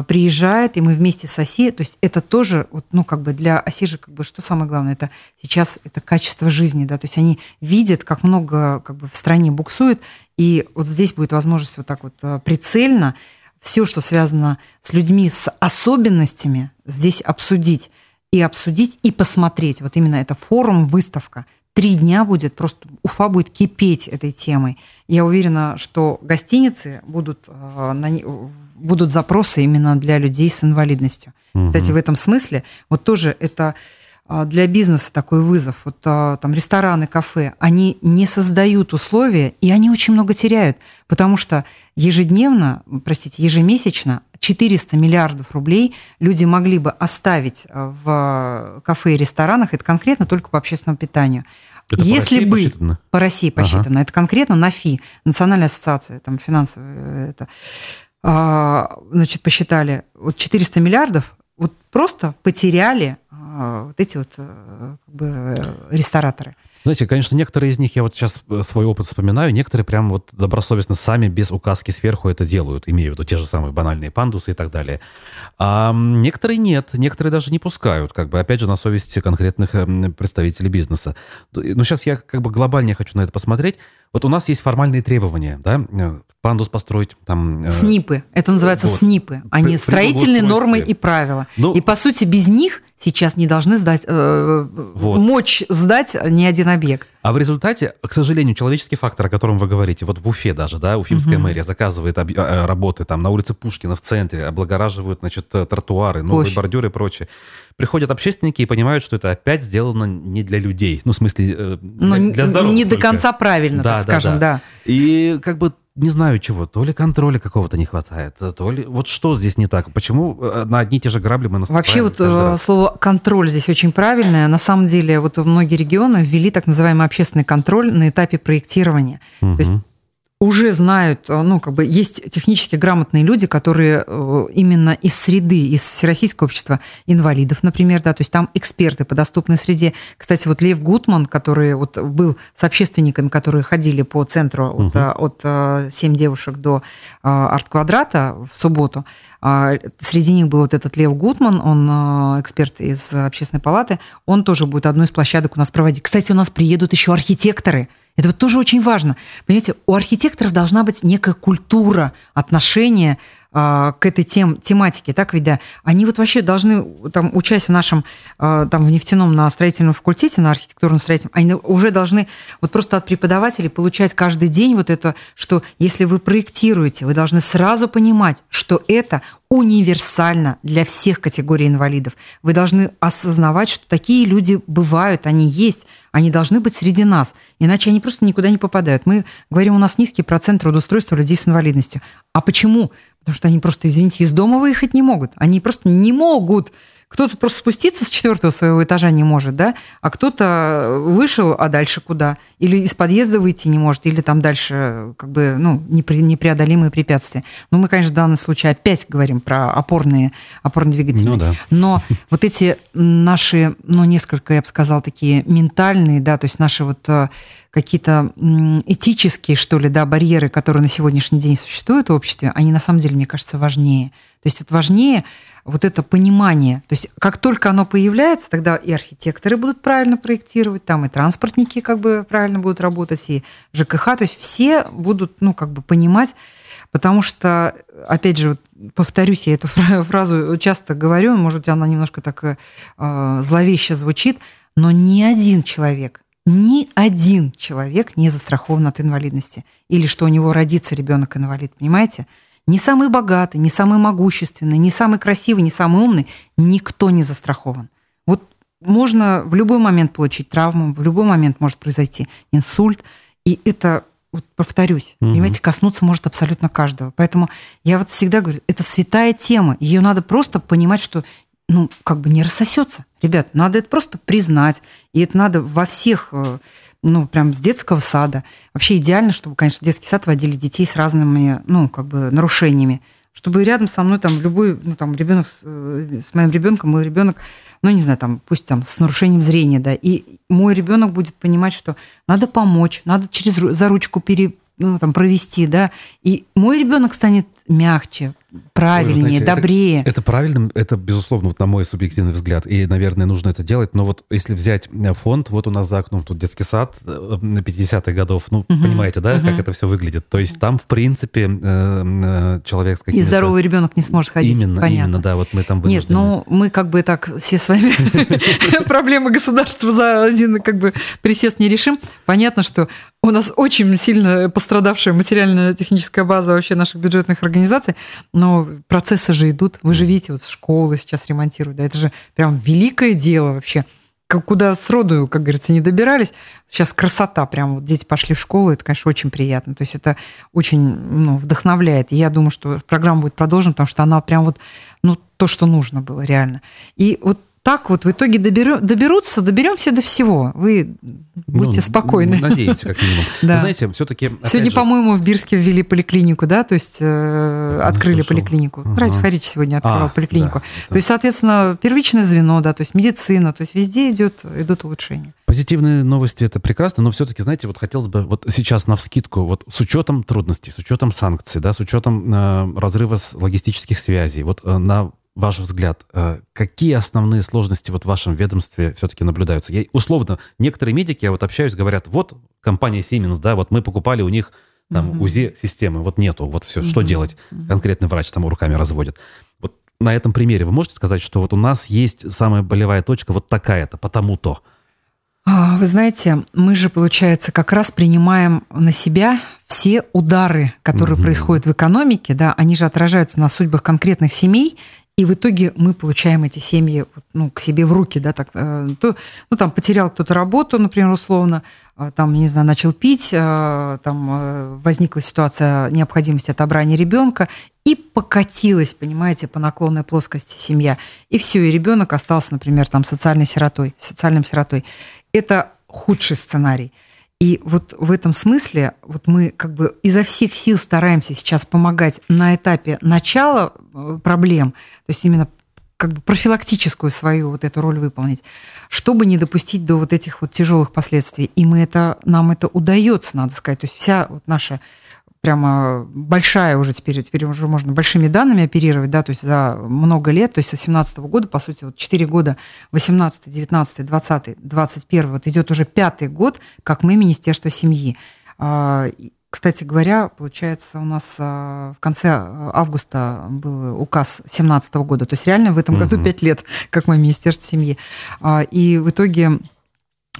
приезжает, и мы вместе с ОСИ, то есть это тоже, вот, ну, как бы для ОСИ же, как бы, что самое главное, это сейчас это качество жизни, да, то есть они видят, как много, как бы, в стране буксует, и вот здесь будет возможность вот так вот а, прицельно все, что связано с людьми с особенностями, здесь обсудить, и обсудить, и посмотреть. Вот именно это форум, выставка. Три дня будет, просто Уфа будет кипеть этой темой. Я уверена, что гостиницы будут на, будут запросы именно для людей с инвалидностью. Угу. Кстати, в этом смысле вот тоже это для бизнеса такой вызов. Вот а, там рестораны, кафе, они не создают условия, и они очень много теряют, потому что ежедневно, простите, ежемесячно 400 миллиардов рублей люди могли бы оставить а, в кафе и ресторанах, это конкретно только по общественному питанию. Это Если по бы посчитано? по России посчитано, ага. это конкретно на ФИ, Национальная ассоциация там, финансовая, это, а, значит, посчитали, вот 400 миллиардов вот просто потеряли а, вот эти вот э, как бы, рестораторы. Знаете, конечно, некоторые из них, я вот сейчас э, свой опыт вспоминаю, некоторые прям вот добросовестно сами без указки сверху это делают, имею в виду те же самые банальные пандусы и так далее. А некоторые нет, некоторые даже не пускают, как бы, опять же, на совести конкретных эм, представителей бизнеса. Ну, сейчас я как бы глобальнее хочу на это посмотреть. Вот у нас есть формальные требования, да, э, пандус построить там... Э, СНИПы, это называется вот. СНИПы, они строительные нормы и правила. Ну, и по сути без них сейчас не должны сдать, э, вот. мочь сдать ни один объект. А в результате, к сожалению, человеческий фактор, о котором вы говорите, вот в Уфе даже, да, уфимская угу. мэрия заказывает об, э, работы там на улице Пушкина в центре, облагораживают, значит, тротуары, новые Площадь. бордюры и прочее приходят общественники и понимают, что это опять сделано не для людей. Ну, в смысле, э, для, ну, для здоровых Не только. до конца правильно, да, так да, скажем, да. да. И как бы не знаю чего, то ли контроля какого-то не хватает, то ли... Вот что здесь не так? Почему э, на одни и те же грабли мы наступаем? Вообще вот э, слово «контроль» здесь очень правильное. На самом деле вот многие регионы ввели так называемый общественный контроль на этапе проектирования. Угу. То есть уже знают, э, ну, как бы есть технически грамотные люди, которые э, именно из среды, из Всероссийского общества инвалидов, например, да, то есть там эксперты по доступной среде. Кстати, вот Лев Гутман, который вот был с общественниками, которые ходили по центру угу. от, от 7 девушек до арт-квадрата в субботу, среди них был вот этот Лев Гутман, он эксперт из общественной палаты, он тоже будет одну из площадок у нас проводить. Кстати, у нас приедут еще архитекторы – это вот тоже очень важно. Понимаете, у архитекторов должна быть некая культура отношения а, к этой тем, тематике, так ведь, да, они вот вообще должны, там, учась в нашем, а, там, в нефтяном на строительном факультете, на архитектурном строительном, они уже должны вот просто от преподавателей получать каждый день вот это, что если вы проектируете, вы должны сразу понимать, что это универсально для всех категорий инвалидов. Вы должны осознавать, что такие люди бывают, они есть, они должны быть среди нас, иначе они просто никуда не попадают. Мы говорим, у нас низкий процент трудоустройства людей с инвалидностью. А почему? Потому что они просто, извините, из дома выехать не могут. Они просто не могут. Кто-то просто спуститься с четвертого своего этажа не может, да, а кто-то вышел, а дальше куда? Или из подъезда выйти не может, или там дальше как бы, ну, непреодолимые препятствия. Ну, мы, конечно, в данном случае опять говорим про опорные, опорные двигатели. Ну, да. Но вот эти наши, ну, несколько, я бы сказала, такие ментальные, да, то есть наши вот э, какие-то этические, что ли, да, барьеры, которые на сегодняшний день существуют в обществе, они на самом деле, мне кажется, важнее. То есть вот важнее вот это понимание. То есть как только оно появляется, тогда и архитекторы будут правильно проектировать, там и транспортники как бы правильно будут работать, и ЖКХ, то есть все будут, ну, как бы понимать, потому что, опять же, вот повторюсь, я эту фразу часто говорю, может, она немножко так э, зловеще звучит, но ни один человек ни один человек не застрахован от инвалидности. Или что у него родится ребенок инвалид, понимаете? Не самый богатый, не самый могущественный, не самый красивый, не самый умный, никто не застрахован. Вот можно в любой момент получить травму, в любой момент может произойти инсульт, и это вот повторюсь, угу. понимаете, коснуться может абсолютно каждого. Поэтому я вот всегда говорю, это святая тема. Ее надо просто понимать, что ну, как бы не рассосется. Ребят, надо это просто признать. И это надо во всех, э, ну, прям с детского сада. Вообще идеально, чтобы, конечно, детский сад водили детей с разными, ну, как бы нарушениями. Чтобы рядом со мной там любой, ну, там, ребенок с, э, с моим ребенком, мой ребенок, ну, не знаю, там, пусть там с нарушением зрения, да, и мой ребенок будет понимать, что надо помочь, надо через за ручку пере, ну, там, провести, да, и мой ребенок станет мягче, правильнее, знаете, добрее. Это, это правильно, это, безусловно, вот на мой субъективный взгляд, и, наверное, нужно это делать, но вот если взять э, фонд, вот у нас за окном тут детский сад э, на 50-х годов, ну, угу, понимаете, да, угу. как это все выглядит? То есть там, в принципе, э, человек с какими-то... И здоровый ребенок не сможет ходить, Именно, понятно. именно, да, вот мы там вынуждены. Нет, ну, мы как бы так все с вами *laughs* проблемы государства за один как бы присест не решим. Понятно, что у нас очень сильно пострадавшая материально-техническая база вообще наших бюджетных организаций, но процессы же идут. Вы же видите, вот школы сейчас ремонтируют, да, это же прям великое дело вообще. Куда сроду, как говорится, не добирались. Сейчас красота, прям вот дети пошли в школу, это, конечно, очень приятно. То есть это очень ну, вдохновляет. И я думаю, что программа будет продолжена, потому что она прям вот, ну, то, что нужно было реально. И вот так вот в итоге доберу, доберутся, доберемся до всего. Вы будьте ну, спокойны. Надеемся, как минимум. *laughs* да. Вы знаете, все-таки... Сегодня, же... по-моему, в Бирске ввели поликлинику, да, то есть э, ну, открыли слышал. поликлинику. Ага. Радий Фарич сегодня открывал а, поликлинику. Да, то есть, соответственно, первичное звено, да, то есть медицина, то есть везде идет, идут улучшения. Позитивные новости это прекрасно, но все-таки, знаете, вот хотелось бы вот сейчас на вскидку, вот с учетом трудностей, с учетом санкций, да, с учетом э, разрыва с логистических связей, вот э, на ваш взгляд, э, какие основные сложности вот в вашем ведомстве все-таки наблюдаются? Я, условно, некоторые медики, я вот общаюсь, говорят, вот компания Siemens, да, вот мы покупали у них там mm-hmm. УЗИ-системы, вот нету, вот все, mm-hmm. что делать? Конкретный врач там руками разводит. Вот на этом примере вы можете сказать, что вот у нас есть самая болевая точка вот такая-то, потому-то? А, вы знаете, мы же, получается, как раз принимаем на себя все удары, которые угу. происходят в экономике, да, они же отражаются на судьбах конкретных семей, и в итоге мы получаем эти семьи ну, к себе в руки, да, так, э, то, ну, там, потерял кто-то работу, например, условно, а, там, не знаю, начал пить, а, там э, возникла ситуация необходимости отобрания ребенка, и покатилась, понимаете, по наклонной плоскости семья. И все, и ребенок остался, например, там социальной сиротой, социальным сиротой. Это худший сценарий. И вот в этом смысле вот мы как бы изо всех сил стараемся сейчас помогать на этапе начала э, проблем, то есть именно как бы профилактическую свою вот эту роль выполнить, чтобы не допустить до вот этих вот тяжелых последствий. И мы это, нам это удается, надо сказать. То есть вся вот наша прямо большая уже теперь, теперь уже можно большими данными оперировать, да, то есть за много лет, то есть с 18 года, по сути, вот 4 года, 18, 19, 20, 21, вот идет уже пятый год, как мы Министерство семьи. А, кстати говоря, получается, у нас а, в конце августа был указ 2017 года, то есть реально в этом году угу. 5 лет, как мы Министерство семьи. А, и в итоге а,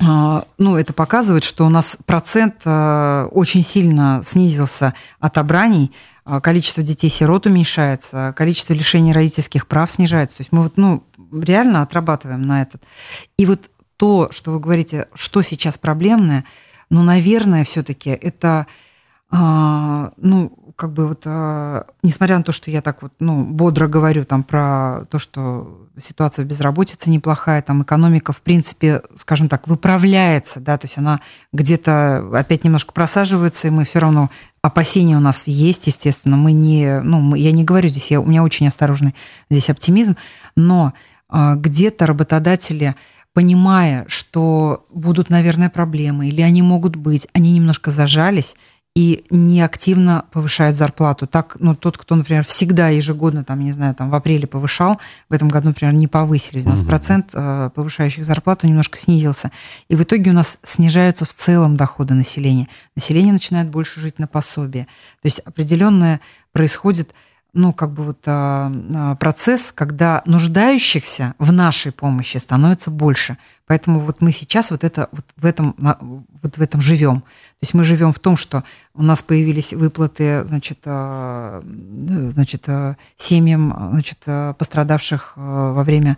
ну, это показывает, что у нас процент а, очень сильно снизился отобраний, а, количество детей-сирот уменьшается, количество лишений родительских прав снижается. То есть мы вот, ну, реально отрабатываем на этот. И вот то, что вы говорите, что сейчас проблемное, ну, наверное, все-таки это, ну, как бы вот, несмотря на то, что я так вот, ну, бодро говорю там про то, что ситуация в безработице неплохая, там экономика, в принципе, скажем так, выправляется, да, то есть она где-то опять немножко просаживается, и мы все равно опасения у нас есть, естественно, мы не, ну, я не говорю здесь, я, у меня очень осторожный здесь оптимизм, но э, где-то работодатели понимая, что будут, наверное, проблемы, или они могут быть, они немножко зажались, и неактивно повышают зарплату. Так, ну, тот, кто, например, всегда ежегодно, там, не знаю, там, в апреле повышал, в этом году, например, не повысили. У нас угу. процент э, повышающих зарплату немножко снизился. И в итоге у нас снижаются в целом доходы населения. Население начинает больше жить на пособие. То есть определенное происходит ну, как бы вот а, а, процесс, когда нуждающихся в нашей помощи становится больше. Поэтому вот мы сейчас вот это вот в этом вот в этом живем. То есть мы живем в том, что у нас появились выплаты, значит, а, значит, семьям, значит, пострадавших во время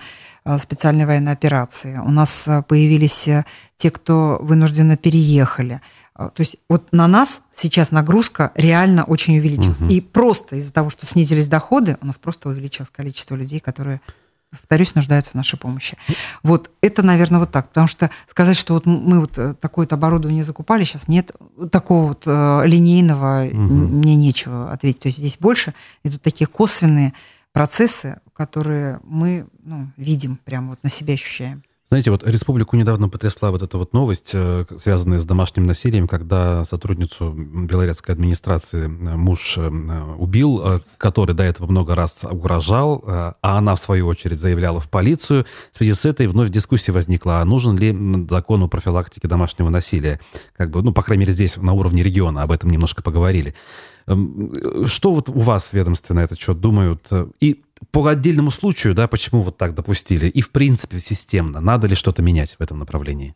специальной военной операции. У нас появились те, кто вынужденно переехали. А, то есть вот на нас сейчас нагрузка реально очень увеличилась. Угу. И просто из-за того, что снизились доходы, у нас просто увеличилось количество людей, которые повторюсь, нуждаются в нашей помощи. Вот это, наверное, вот так. Потому что сказать, что вот мы вот э, такое-то оборудование закупали, сейчас нет такого вот э, линейного, угу. мне нечего ответить. То есть здесь больше идут такие косвенные процессы, которые мы ну, видим, прямо вот на себе ощущаем. Знаете, вот республику недавно потрясла вот эта вот новость, э, связанная с домашним насилием, когда сотрудницу белорецкой администрации э, муж э, убил, который до этого много раз угрожал, а она, в свою очередь, заявляла в полицию. В связи с этой вновь дискуссия возникла, а нужен ли закон о профилактике домашнего насилия. Как бы, ну, по крайней мере, здесь на уровне региона об этом немножко поговорили. Эм, что вот у вас ведомственно этот счет думают? И по отдельному случаю, да, почему вот так допустили? И, в принципе, системно. Надо ли что-то менять в этом направлении?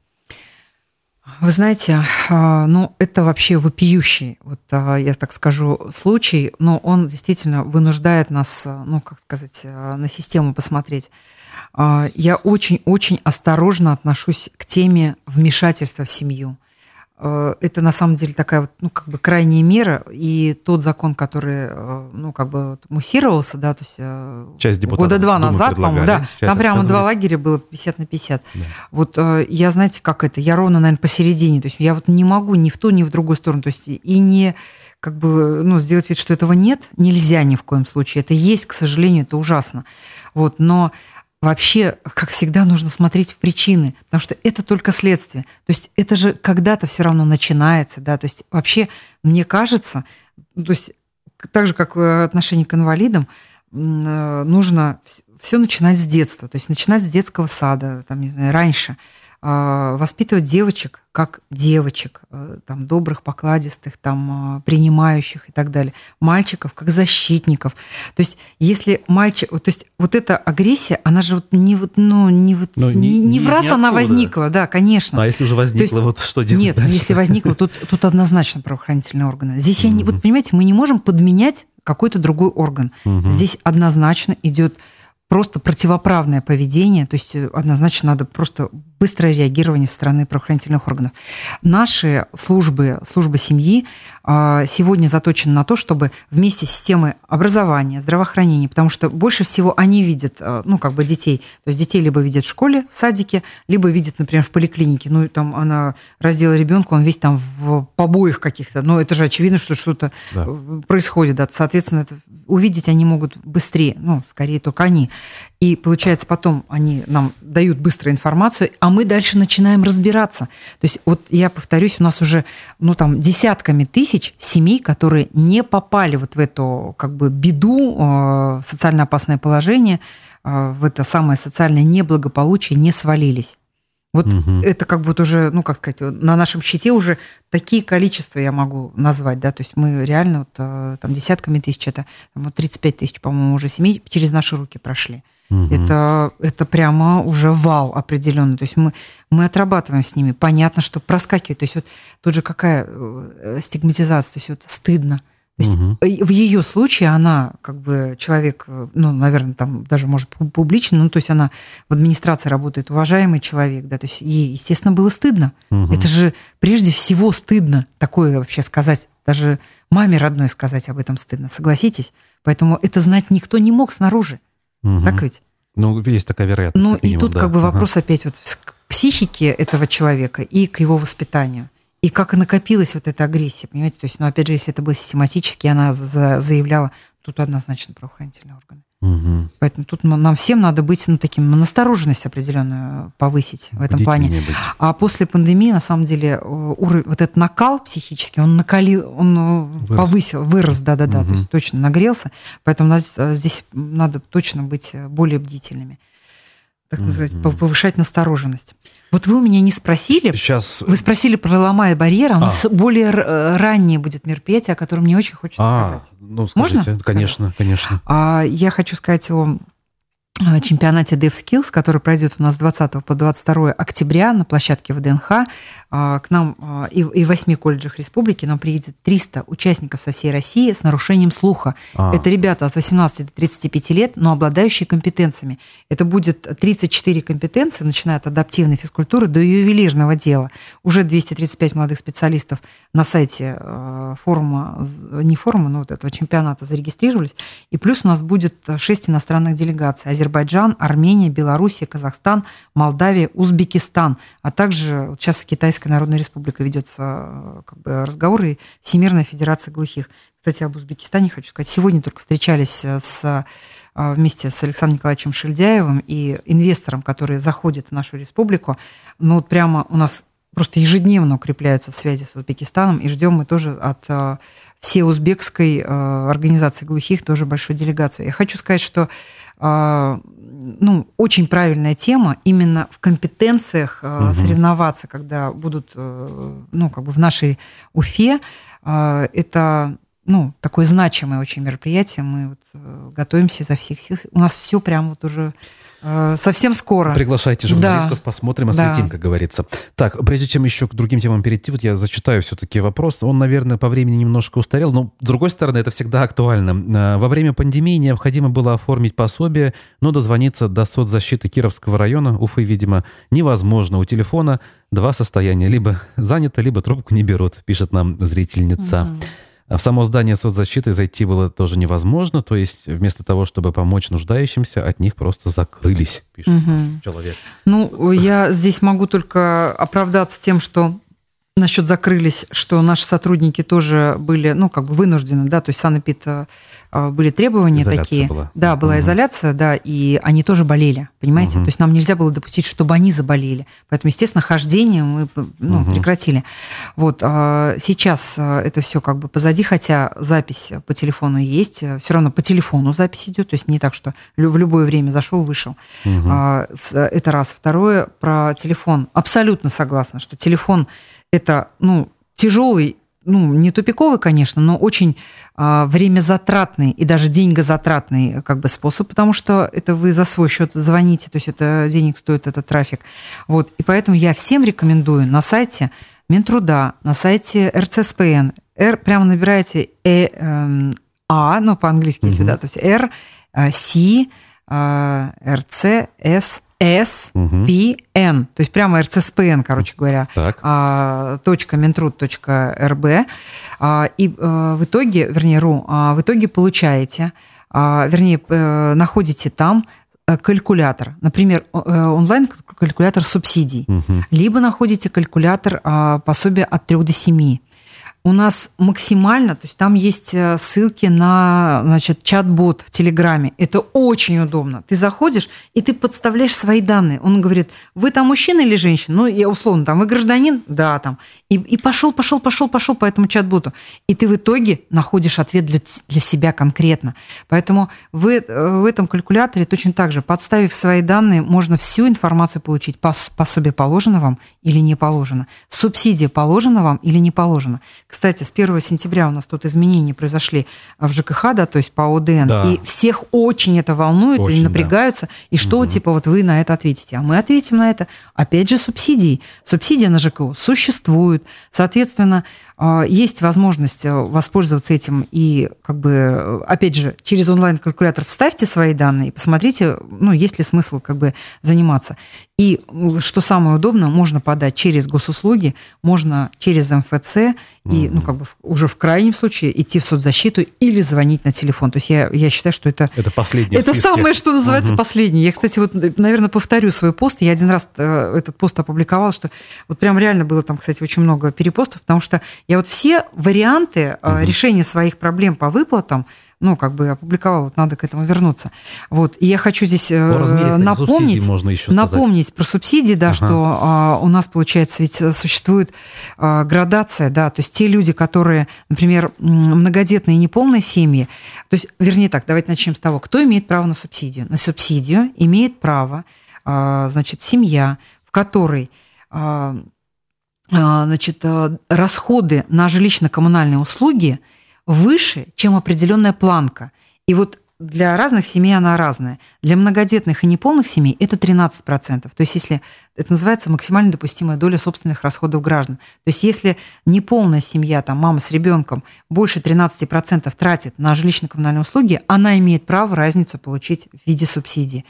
Вы знаете, а, ну, это вообще вопиющий, вот а, я так скажу, случай, но он действительно вынуждает нас, ну, как сказать, а, на систему посмотреть. Я очень-очень осторожно отношусь к теме вмешательства в семью. Э, это на самом деле такая вот, ну, как бы крайняя мера, и тот закон, который, э, ну, как бы муссировался, да, то есть э, Часть года два назад, по-моему, да, там прямо два лагеря было 50 на 50. Да. Вот я, знаете, как это, я ровно, наверное, посередине, то есть я вот не могу ни в ту, ни в другую сторону, то есть и не как бы, ну, сделать вид, что этого нет, нельзя ни в коем случае. Это есть, к сожалению, это ужасно. Вот, но вообще, как всегда, нужно смотреть в причины, потому что это только следствие. То есть это же когда-то все равно начинается, да, то есть вообще, мне кажется, то есть так же, как в отношении к инвалидам, э, нужно все начинать с детства, то есть начинать с детского сада, там, не знаю, раньше – воспитывать девочек как девочек, э, там, добрых, покладистых, там, а, принимающих и так далее. Мальчиков как защитников. То есть, если мальчик... То есть, вот эта агрессия, она же вот не, вот, ну, не, вот, ну, не, не, не в раз не она возникла, да, конечно. А если уже возникла, есть, вот что делать Нет, дальше? если возникла, тут, тут однозначно правоохранительные органы. Здесь, я не, вот понимаете, мы не можем подменять какой-то другой орган. Здесь однозначно идет просто противоправное поведение, то есть э, однозначно надо просто быстрое реагирование со стороны правоохранительных органов. Наши службы, службы семьи а, сегодня заточены на то, чтобы вместе с системой образования, здравоохранения, потому что больше всего они видят, а, ну, как бы детей, то есть детей либо видят в школе, в садике, либо видят, например, в поликлинике. Ну, там она раздела ребенка, он весь там в побоях каких-то. Но это же очевидно, что что-то да. происходит. Да. Соответственно, это увидеть они могут быстрее, ну, скорее только они. И получается, потом они нам дают быструю информацию, а мы дальше начинаем разбираться. То есть вот я повторюсь, у нас уже, ну, там, десятками тысяч семей, которые не попали вот в эту, как бы, беду, э, социально опасное положение, э, в это самое социальное неблагополучие не свалились. Вот угу. это как будто уже, ну, как сказать, на нашем счете уже такие количества я могу назвать, да, то есть мы реально вот э, там десятками тысяч, это там, вот 35 тысяч, по-моему, уже семей через наши руки прошли. Угу. Это, это прямо уже вал определенный. То есть мы, мы отрабатываем с ними. Понятно, что проскакивает. То есть вот тут же какая э, стигматизация, то есть вот стыдно. То есть угу. в ее случае она, как бы человек, э, ну, наверное, там даже может публично, ну, то есть она в администрации работает, уважаемый человек, да, то есть ей, естественно, было стыдно. Угу. Это же прежде всего стыдно такое вообще сказать, даже маме родной сказать об этом стыдно, согласитесь? Поэтому это знать никто не мог снаружи. Угу. Так ведь? Ну, есть такая вероятность. Ну, минимум, и тут да. как бы вопрос ага. опять вот к психике этого человека и к его воспитанию. И как накопилась вот эта агрессия, понимаете? То есть, ну, опять же, если это было систематически, она заявляла, тут однозначно правоохранительные органы. Угу. Поэтому тут нам всем надо быть, ну, таким, настороженность определенную повысить в этом плане. Быть. А после пандемии, на самом деле, уровень, вот этот накал психический, он накалил, он э, вырос. повысил, вырос, да-да-да, угу. то есть точно нагрелся. Поэтому нас, э, здесь надо точно быть более бдительными так называть, mm-hmm. повышать настороженность. Вот вы у меня не спросили. Сейчас. Вы спросили про ломая барьера. У а. нас более э, раннее будет мероприятие, о котором мне очень хочется а, сказать. Ну, скажите, Можно? Конечно, конечно. А, я хочу сказать о чемпионате DevSkills, который пройдет у нас с 20 по 22 октября на площадке ВДНХ. Э, к нам э, и в восьми колледжах республики нам приедет 300 участников со всей России с нарушением слуха. А. Это ребята от 18 до 35 лет, но обладающие компетенциями. Это будет 34 компетенции, начиная от адаптивной физкультуры до ювелирного дела. Уже 235 молодых специалистов на сайте форума, не форума, но вот этого чемпионата зарегистрировались. И плюс у нас будет 6 иностранных делегаций Азербайджан, Армения, Белоруссия, Казахстан, Молдавия, Узбекистан, а также вот сейчас с Китайской Народной Республикой ведется э, как бы, разговор и Всемирная Федерация глухих. Кстати, об Узбекистане хочу сказать. Сегодня только встречались э, с э, вместе с Александром Николаевичем Шельдяевым и инвестором, который заходит в нашу республику. Ну, вот прямо у нас просто ежедневно укрепляются связи с Узбекистаном, и ждем мы тоже от всей узбекской организации глухих тоже большую делегацию. Я хочу сказать, что а, ну, очень правильная тема именно в компетенциях угу. соревноваться, когда будут, э, ну, как бы в нашей Уфе. А, это, ну, такое значимое очень мероприятие. Мы вот э, готовимся изо всех сил. У нас все прямо вот уже совсем скоро. Приглашайте журналистов, да. посмотрим, осветим, да. как говорится. Так, прежде чем еще к другим темам перейти, вот я зачитаю все-таки вопрос. Он, наверное, по времени немножко устарел, но, с другой стороны, это всегда актуально. Э, во время пандемии необходимо было оформить пособие, но дозвониться до соцзащиты Кировского района, Уфы, видимо, невозможно. У телефона два состояния. Либо занято, либо трубку не берут, пишет нам зрительница. Угу. В само здание соцзащиты зайти было тоже невозможно, то есть вместо того, чтобы помочь нуждающимся, от них просто закрылись, пишет угу. человек. Ну, я здесь могу только оправдаться тем, что насчет закрылись, что наши сотрудники тоже были, ну, как бы вынуждены, да, то есть Санэпид э, были требования изоляция такие. Была. Да, была угу. изоляция, да, и они тоже болели, понимаете? Угу. То есть нам нельзя было допустить, чтобы они заболели. Поэтому, естественно, хождение мы ну, угу. прекратили. Вот а, сейчас а, это все как бы позади, хотя запись по телефону есть, все равно по телефону запись идет, то есть не так, что в любое время зашел, вышел. Угу. Это раз. Второе, про телефон. Абсолютно согласна, что телефон это, ну, тяжелый ну, не тупиковый, конечно, но очень а, времязатратный и даже деньгозатратный как бы способ, потому что это вы за свой счет звоните, то есть это денег стоит этот трафик. Вот, и поэтому я всем рекомендую на сайте Минтруда, на сайте РЦСПН, R, прямо набираете э, э, А, ну, по-английски, угу. если, да, то есть R, C, э, RC, S, SPN, то есть прямо РЦСПН, короче говоря, так. А, точка .минтруд.рб. А, и а, в итоге, вернее, ру, в итоге получаете, вернее, э, находите там э, калькулятор, например, онлайн-калькулятор субсидий, угу. либо находите калькулятор пособия от 3 до 7 у нас максимально, то есть там есть э, ссылки на значит, чат-бот в Телеграме. Это очень удобно. Ты заходишь, и ты подставляешь свои данные. Он говорит, вы там мужчина или женщина? Ну, я условно, там, вы гражданин? Да, там. И, и пошел, пошел, пошел, пошел по этому чат-боту. И ты в итоге находишь ответ для, для себя конкретно. Поэтому вы, э, в этом калькуляторе точно так же, подставив свои данные, можно всю информацию получить. Пособие положено вам или не положено. Субсидия положена вам или не положена. Кстати, с 1 сентября у нас тут изменения произошли в ЖКХ, да, то есть по ОДН. Да. И всех очень это волнует очень, и напрягаются. Да. И что, угу. типа, вот вы на это ответите? А мы ответим на это. Опять же, субсидии. Субсидия на ЖКО существует. Соответственно, есть возможность э, воспользоваться этим и, как бы, э, опять же, через онлайн-калькулятор вставьте свои данные и посмотрите, ну, есть ли смысл как бы заниматься. И что самое удобное, можно подать через госуслуги, можно через МФЦ, и, ну, как бы уже в крайнем случае идти в соцзащиту или звонить на телефон. То есть я, я считаю, что это... Это последнее Это самое, что называется, угу. последнее. Я, кстати, вот, наверное, повторю свой пост. Я один раз э, этот пост опубликовала, что вот прям реально было там, кстати, очень много перепостов, потому что я вот все варианты угу. решения своих проблем по выплатам ну, как бы опубликовал, вот надо к этому вернуться. Вот. И я хочу здесь э, напомнить, можно еще напомнить про субсидии, да, ага. что а, у нас, получается, ведь существует а, градация, да, то есть те люди, которые, например, многодетные и неполные семьи, то есть, вернее так, давайте начнем с того, кто имеет право на субсидию. На субсидию имеет право, а, значит, семья, в которой а, значит, а, расходы на жилищно-коммунальные услуги – выше, чем определенная планка. И вот для разных семей она разная. Для многодетных и неполных семей это 13%. То есть если это называется максимально допустимая доля собственных расходов граждан. То есть если неполная семья, там мама с ребенком больше 13% тратит на жилищно-коммунальные услуги, она имеет право разницу получить в виде субсидии.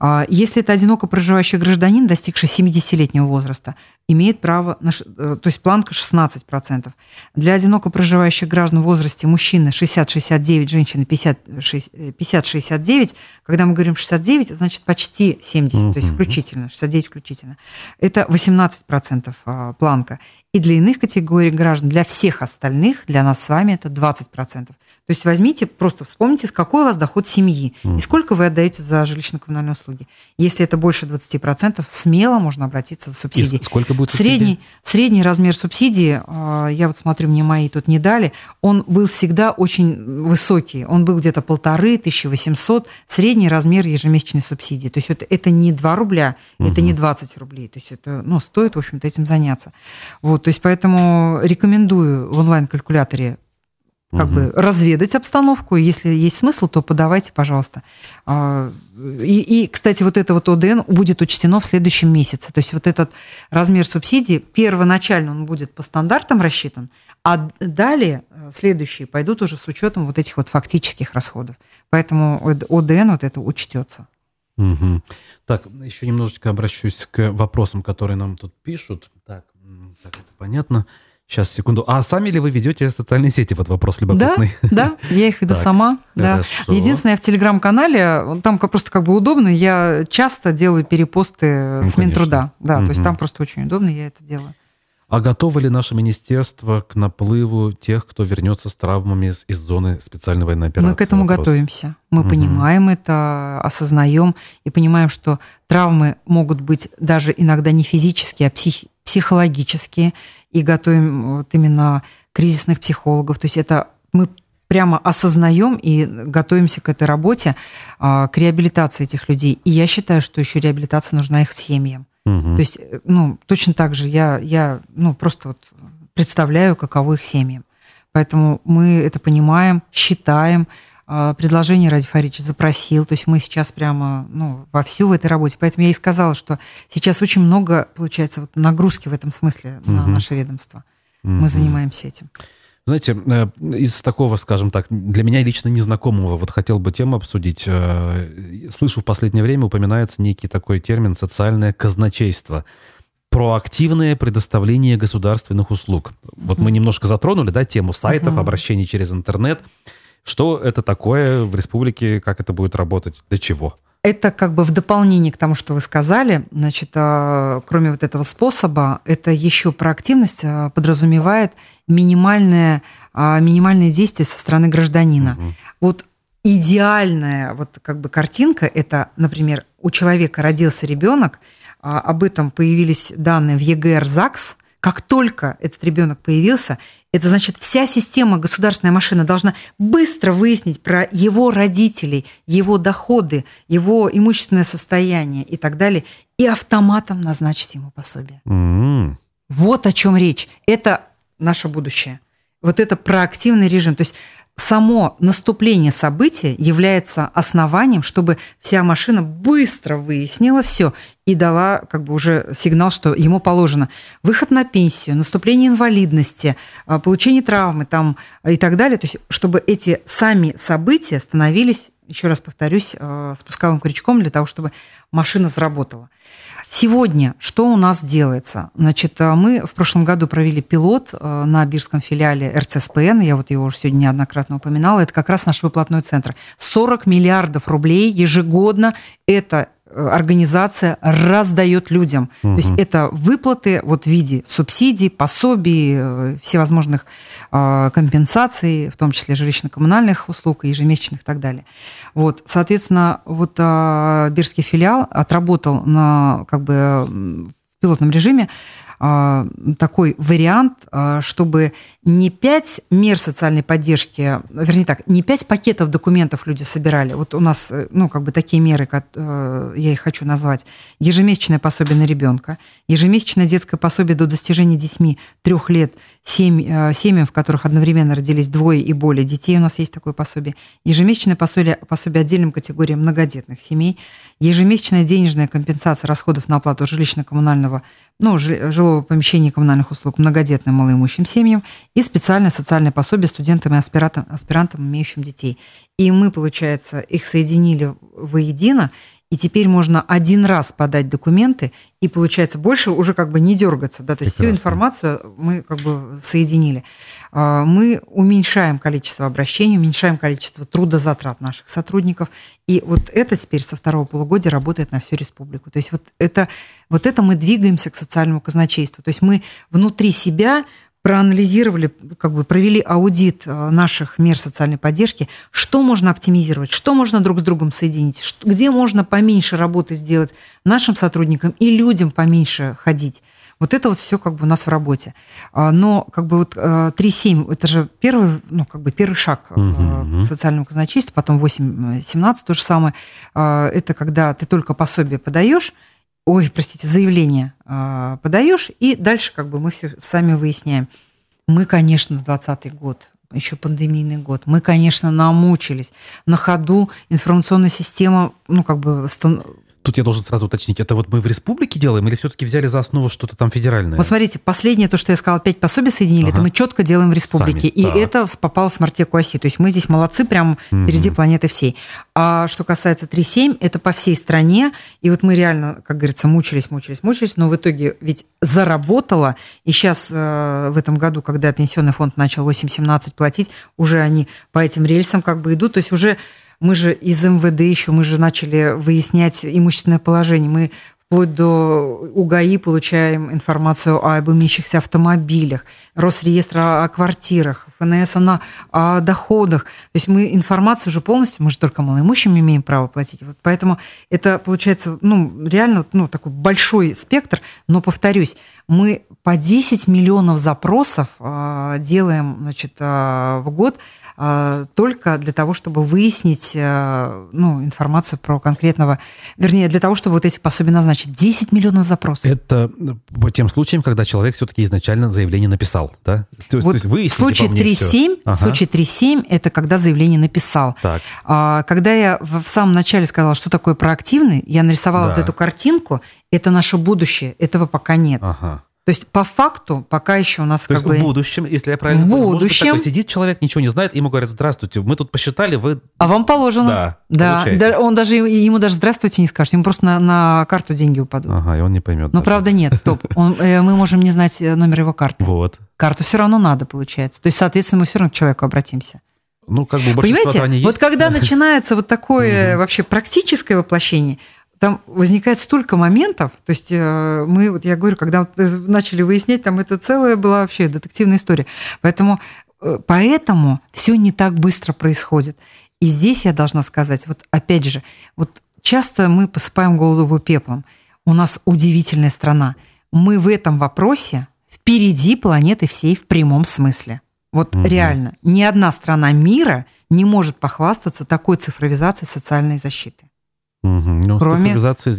А если это одиноко проживающий гражданин, достигший 70-летнего возраста, имеет право, на, э, то есть планка 16%. Для одиноко проживающих граждан в возрасте мужчины 60-69, женщины 50-69. Когда мы говорим 69, значит почти 70, то есть включительно, 69 включительно. Это 18% а, планка. И для иных категорий граждан, для всех остальных, для нас с вами это 20%. То есть возьмите, просто вспомните, с какой у вас доход семьи и сколько вы отдаете за жилищно-коммунальные услуги. Если это больше 20%, смело можно обратиться за субсидией. И сколько будет средний, средний размер субсидии, а, я вот смотрю, мне мои тут не дали, он был всегда очень высокий. Он был где-то полторы, 1800, средний размер ежемесячной субсидии. То есть это, это не 2 рубля, угу. это не 20 рублей. То есть это ну, стоит, в общем-то, этим заняться. Вот, то есть поэтому рекомендую в онлайн-калькуляторе как угу. бы разведать обстановку. Если есть смысл, то подавайте, пожалуйста. А, и, и, кстати, вот это вот ОДН будет учтено в следующем месяце. То есть вот этот размер субсидии, первоначально он будет по стандартам рассчитан, а далее э, следующие пойдут уже с учетом вот этих вот фактических расходов. Поэтому ОДН вот это учтется. Угу. Так, еще немножечко обращусь к вопросам, которые нам тут пишут. Так, так это понятно. Сейчас, секунду. А сами ли вы ведете социальные сети? Вот вопрос любопытный. Да, да, я их веду так, сама. Да. Единственное, в телеграм-канале, там просто как бы удобно, я часто делаю перепосты ну, с Минтруда. Да, угу. то есть там просто очень удобно, я это делаю. А готово ли наше министерство к наплыву тех, кто вернется с травмами из зоны специальной военной операции? Мы к этому Вопрос. готовимся. Мы угу. понимаем это, осознаем и понимаем, что травмы могут быть даже иногда не физические, а псих, психологические и готовим вот именно кризисных психологов. То есть это мы прямо осознаем и готовимся к этой работе, а, к реабилитации этих людей. И я считаю, что еще реабилитация нужна их семьям. Угу. То есть, э, ну, точно так же я, я ну, просто вот представляю, каково их семьям. Поэтому мы это понимаем, считаем, предложение Ради Фаридович запросил. То есть мы сейчас прямо ну, вовсю в этой работе. Поэтому я и сказала, что сейчас очень много, получается, вот нагрузки в этом смысле угу. на наше ведомство. Угу. Мы занимаемся этим. Знаете, э, из такого, скажем так, для меня лично незнакомого, вот хотел бы тему обсудить. Э, слышу в последнее время упоминается некий такой термин «социальное казначейство» проактивное предоставление государственных услуг. Вот мы немножко затронули, да, тему сайтов, обращений через интернет. Что это такое в республике, как это будет работать, для чего? Это как бы в дополнение к тому, что вы сказали, значит, а, кроме вот этого способа, это еще проактивность а, подразумевает минимальное, а, минимальное действие со стороны гражданина. Угу. Вот идеальная вот как бы картинка это, например, у человека родился ребенок, об этом появились данные в ЕГР ЗАГС, как только этот ребенок появился, это значит, вся система государственная машина должна быстро выяснить про его родителей, его доходы, его имущественное состояние и так далее, и автоматом назначить ему пособие. Mm-hmm. Вот о чем речь. Это наше будущее. Вот это проактивный режим. То есть само наступление события является основанием, чтобы вся машина быстро выяснила все и дала как бы уже сигнал, что ему положено выход на пенсию, наступление инвалидности, а, получение травмы там и так далее. То есть чтобы эти сами события становились, еще раз повторюсь, а, спусковым крючком для того, чтобы машина заработала. Сегодня что у нас делается? Значит, э, мы в прошлом году провели пилот э, на бирском филиале РЦСПН, я вот его уже сегодня неоднократно упоминала, это как раз наш выплатной центр. 40 миллиардов рублей ежегодно это организация раздает людям. Угу. То есть это выплаты вот в виде субсидий, пособий, э, всевозможных э, компенсаций, в том числе жилищно-коммунальных услуг, ежемесячных и так далее. Вот, соответственно, вот Бирский филиал отработал на как бы в пилотном режиме а, такой вариант, а, чтобы не пять мер социальной поддержки, вернее так, не пять пакетов документов люди собирали. Вот у нас, э, ну, как бы такие меры, как, э, я их хочу назвать. Ежемесячное пособие на ребенка, ежемесячное детское пособие до достижения детьми трех лет семь, э, семьям, в которых одновременно родились двое и более детей, у нас есть такое пособие. Ежемесячное пособие, пособие отдельным категориям многодетных семей, ежемесячная денежная компенсация расходов на оплату жилищно-коммунального ну, жилого помещения и коммунальных услуг многодетным малоимущим семьям и специальное социальное пособие студентам и аспирантам, аспирантам, имеющим детей. И мы, получается, их соединили воедино, и теперь можно один раз подать документы, и получается больше уже как бы не дергаться. Да? То есть всю информацию мы как бы соединили. А, мы уменьшаем количество обращений, уменьшаем количество трудозатрат наших сотрудников. И вот это теперь со второго полугодия работает на всю республику. То есть вот это, вот это мы двигаемся к социальному казначейству. То есть мы внутри себя проанализировали, как бы провели аудит э, наших мер социальной поддержки, что можно оптимизировать, что можно друг с другом соединить, где можно поменьше работы сделать нашим сотрудникам и людям поменьше ходить. Вот это вот все как бы у нас в работе. А, но как бы вот 3.7, э, это же первый, ну, как бы первый шаг угу. к социальному казначейству, потом 8.17 то же самое. А, это когда ты только пособие подаешь, ой, простите, заявление э, подаешь, и дальше как бы мы все сами выясняем. Мы, конечно, 2020 год, еще пандемийный год, мы, конечно, намучились. На ходу информационная система, ну, как бы Тут я должен сразу уточнить, это вот мы в республике делаем или все-таки взяли за основу что-то там федеральное? Вот смотрите, последнее, то, что я сказала, пять пособий соединили, ага. это мы четко делаем в республике. Сами. И так. это попало в смартеку оси. То есть мы здесь молодцы, прям угу. впереди планеты всей. А что касается 3.7, это по всей стране. И вот мы реально, как говорится, мучились, мучились, мучились, но в итоге ведь заработало. И сейчас э, в этом году, когда пенсионный фонд начал 8.17 платить, уже они по этим рельсам как бы идут. То есть уже мы же из МВД еще, мы же начали выяснять имущественное положение. Мы вплоть до УГАИ получаем информацию об имеющихся автомобилях, Росреестра о квартирах, ФНС о, о доходах. То есть мы информацию уже полностью, мы же только малоимущим имеем право платить. Вот поэтому это получается ну, реально ну, такой большой спектр. Но, повторюсь, мы по 10 миллионов запросов э, делаем значит, э, в год – а, только для того, чтобы выяснить э, ну, информацию про конкретного, вернее, для того, чтобы вот эти пособия назначить. 10 миллионов запросов. Это по тем случаям, когда человек все-таки изначально заявление написал, да? То, вот то есть вы в случае 3.7, ага. в случае 3.7 это когда заявление написал. Так. А, когда я в самом начале сказала, что такое проактивный, я нарисовала да. вот эту картинку, это наше будущее, этого пока нет. Ага. То есть по факту пока еще у нас То как есть бы... в будущем, если я правильно В быть будущем- такой сидит человек, ничего не знает, ему говорят, здравствуйте, мы тут посчитали, вы... А вам положено. Да, Да, да, он даже ему даже здравствуйте не скажет, ему просто на, на карту деньги упадут. Ага, и он не поймет. Но даже. правда нет, стоп. Он, э, мы можем не знать э, номер его карты. Вот. Карту все равно надо, получается. То есть, соответственно, мы все равно к человеку обратимся. Ну, как бы Понимаете, вот есть. когда *laughs* начинается вот такое вообще практическое воплощение, там возникает столько моментов, то есть э, мы, вот я говорю, когда вот, э, начали выяснять, там это целая была вообще детективная история. Поэтому, э, поэтому все не так быстро происходит. И здесь я должна сказать, вот опять же, вот часто мы посыпаем голову пеплом. У нас удивительная страна. Мы в этом вопросе впереди планеты всей в прямом смысле. Вот Мгм. реально. Ни одна страна мира не может похвастаться такой цифровизацией социальной защиты. Мгм. Ну, с Кроме-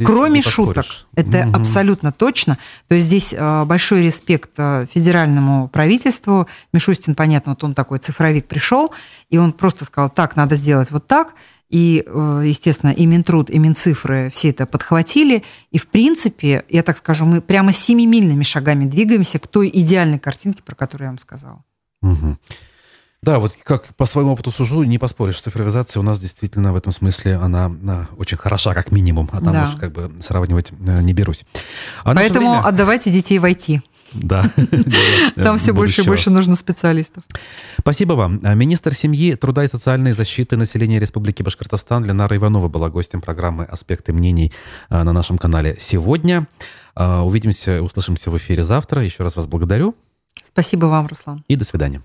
Кроме шуток. Это Мгм. абсолютно точно. То есть здесь э, большой респект э, федеральному правительству. Мишустин, понятно, вот он такой цифровик пришел, и он просто сказал, так, надо сделать вот так. И, э, естественно, и Минтруд, и Минцифры все это подхватили. И, в принципе, я так скажу, мы прямо семимильными шагами двигаемся к той идеальной картинке, про которую я вам сказала. Мгм. Да, вот как по своему опыту сужу, не поспоришь. Цифровизация у нас действительно в этом смысле, она, она очень хороша, как минимум. А там Да. уж как бы сравнивать э, не берусь. А Поэтому время- отдавайте детей в IT. Да. *laughs* Там все больше и больше нужно специалистов. Спасибо вам. А, Министр семьи, труда и социальной защиты населения Республики Башкортостан Ленара Иванова была гостем программы «Аспекты мнений» а, на нашем канале сегодня. А, Увидимся, услышимся в эфире завтра. Еще раз вас благодарю Спасибо вам, Руслан. и до свидания.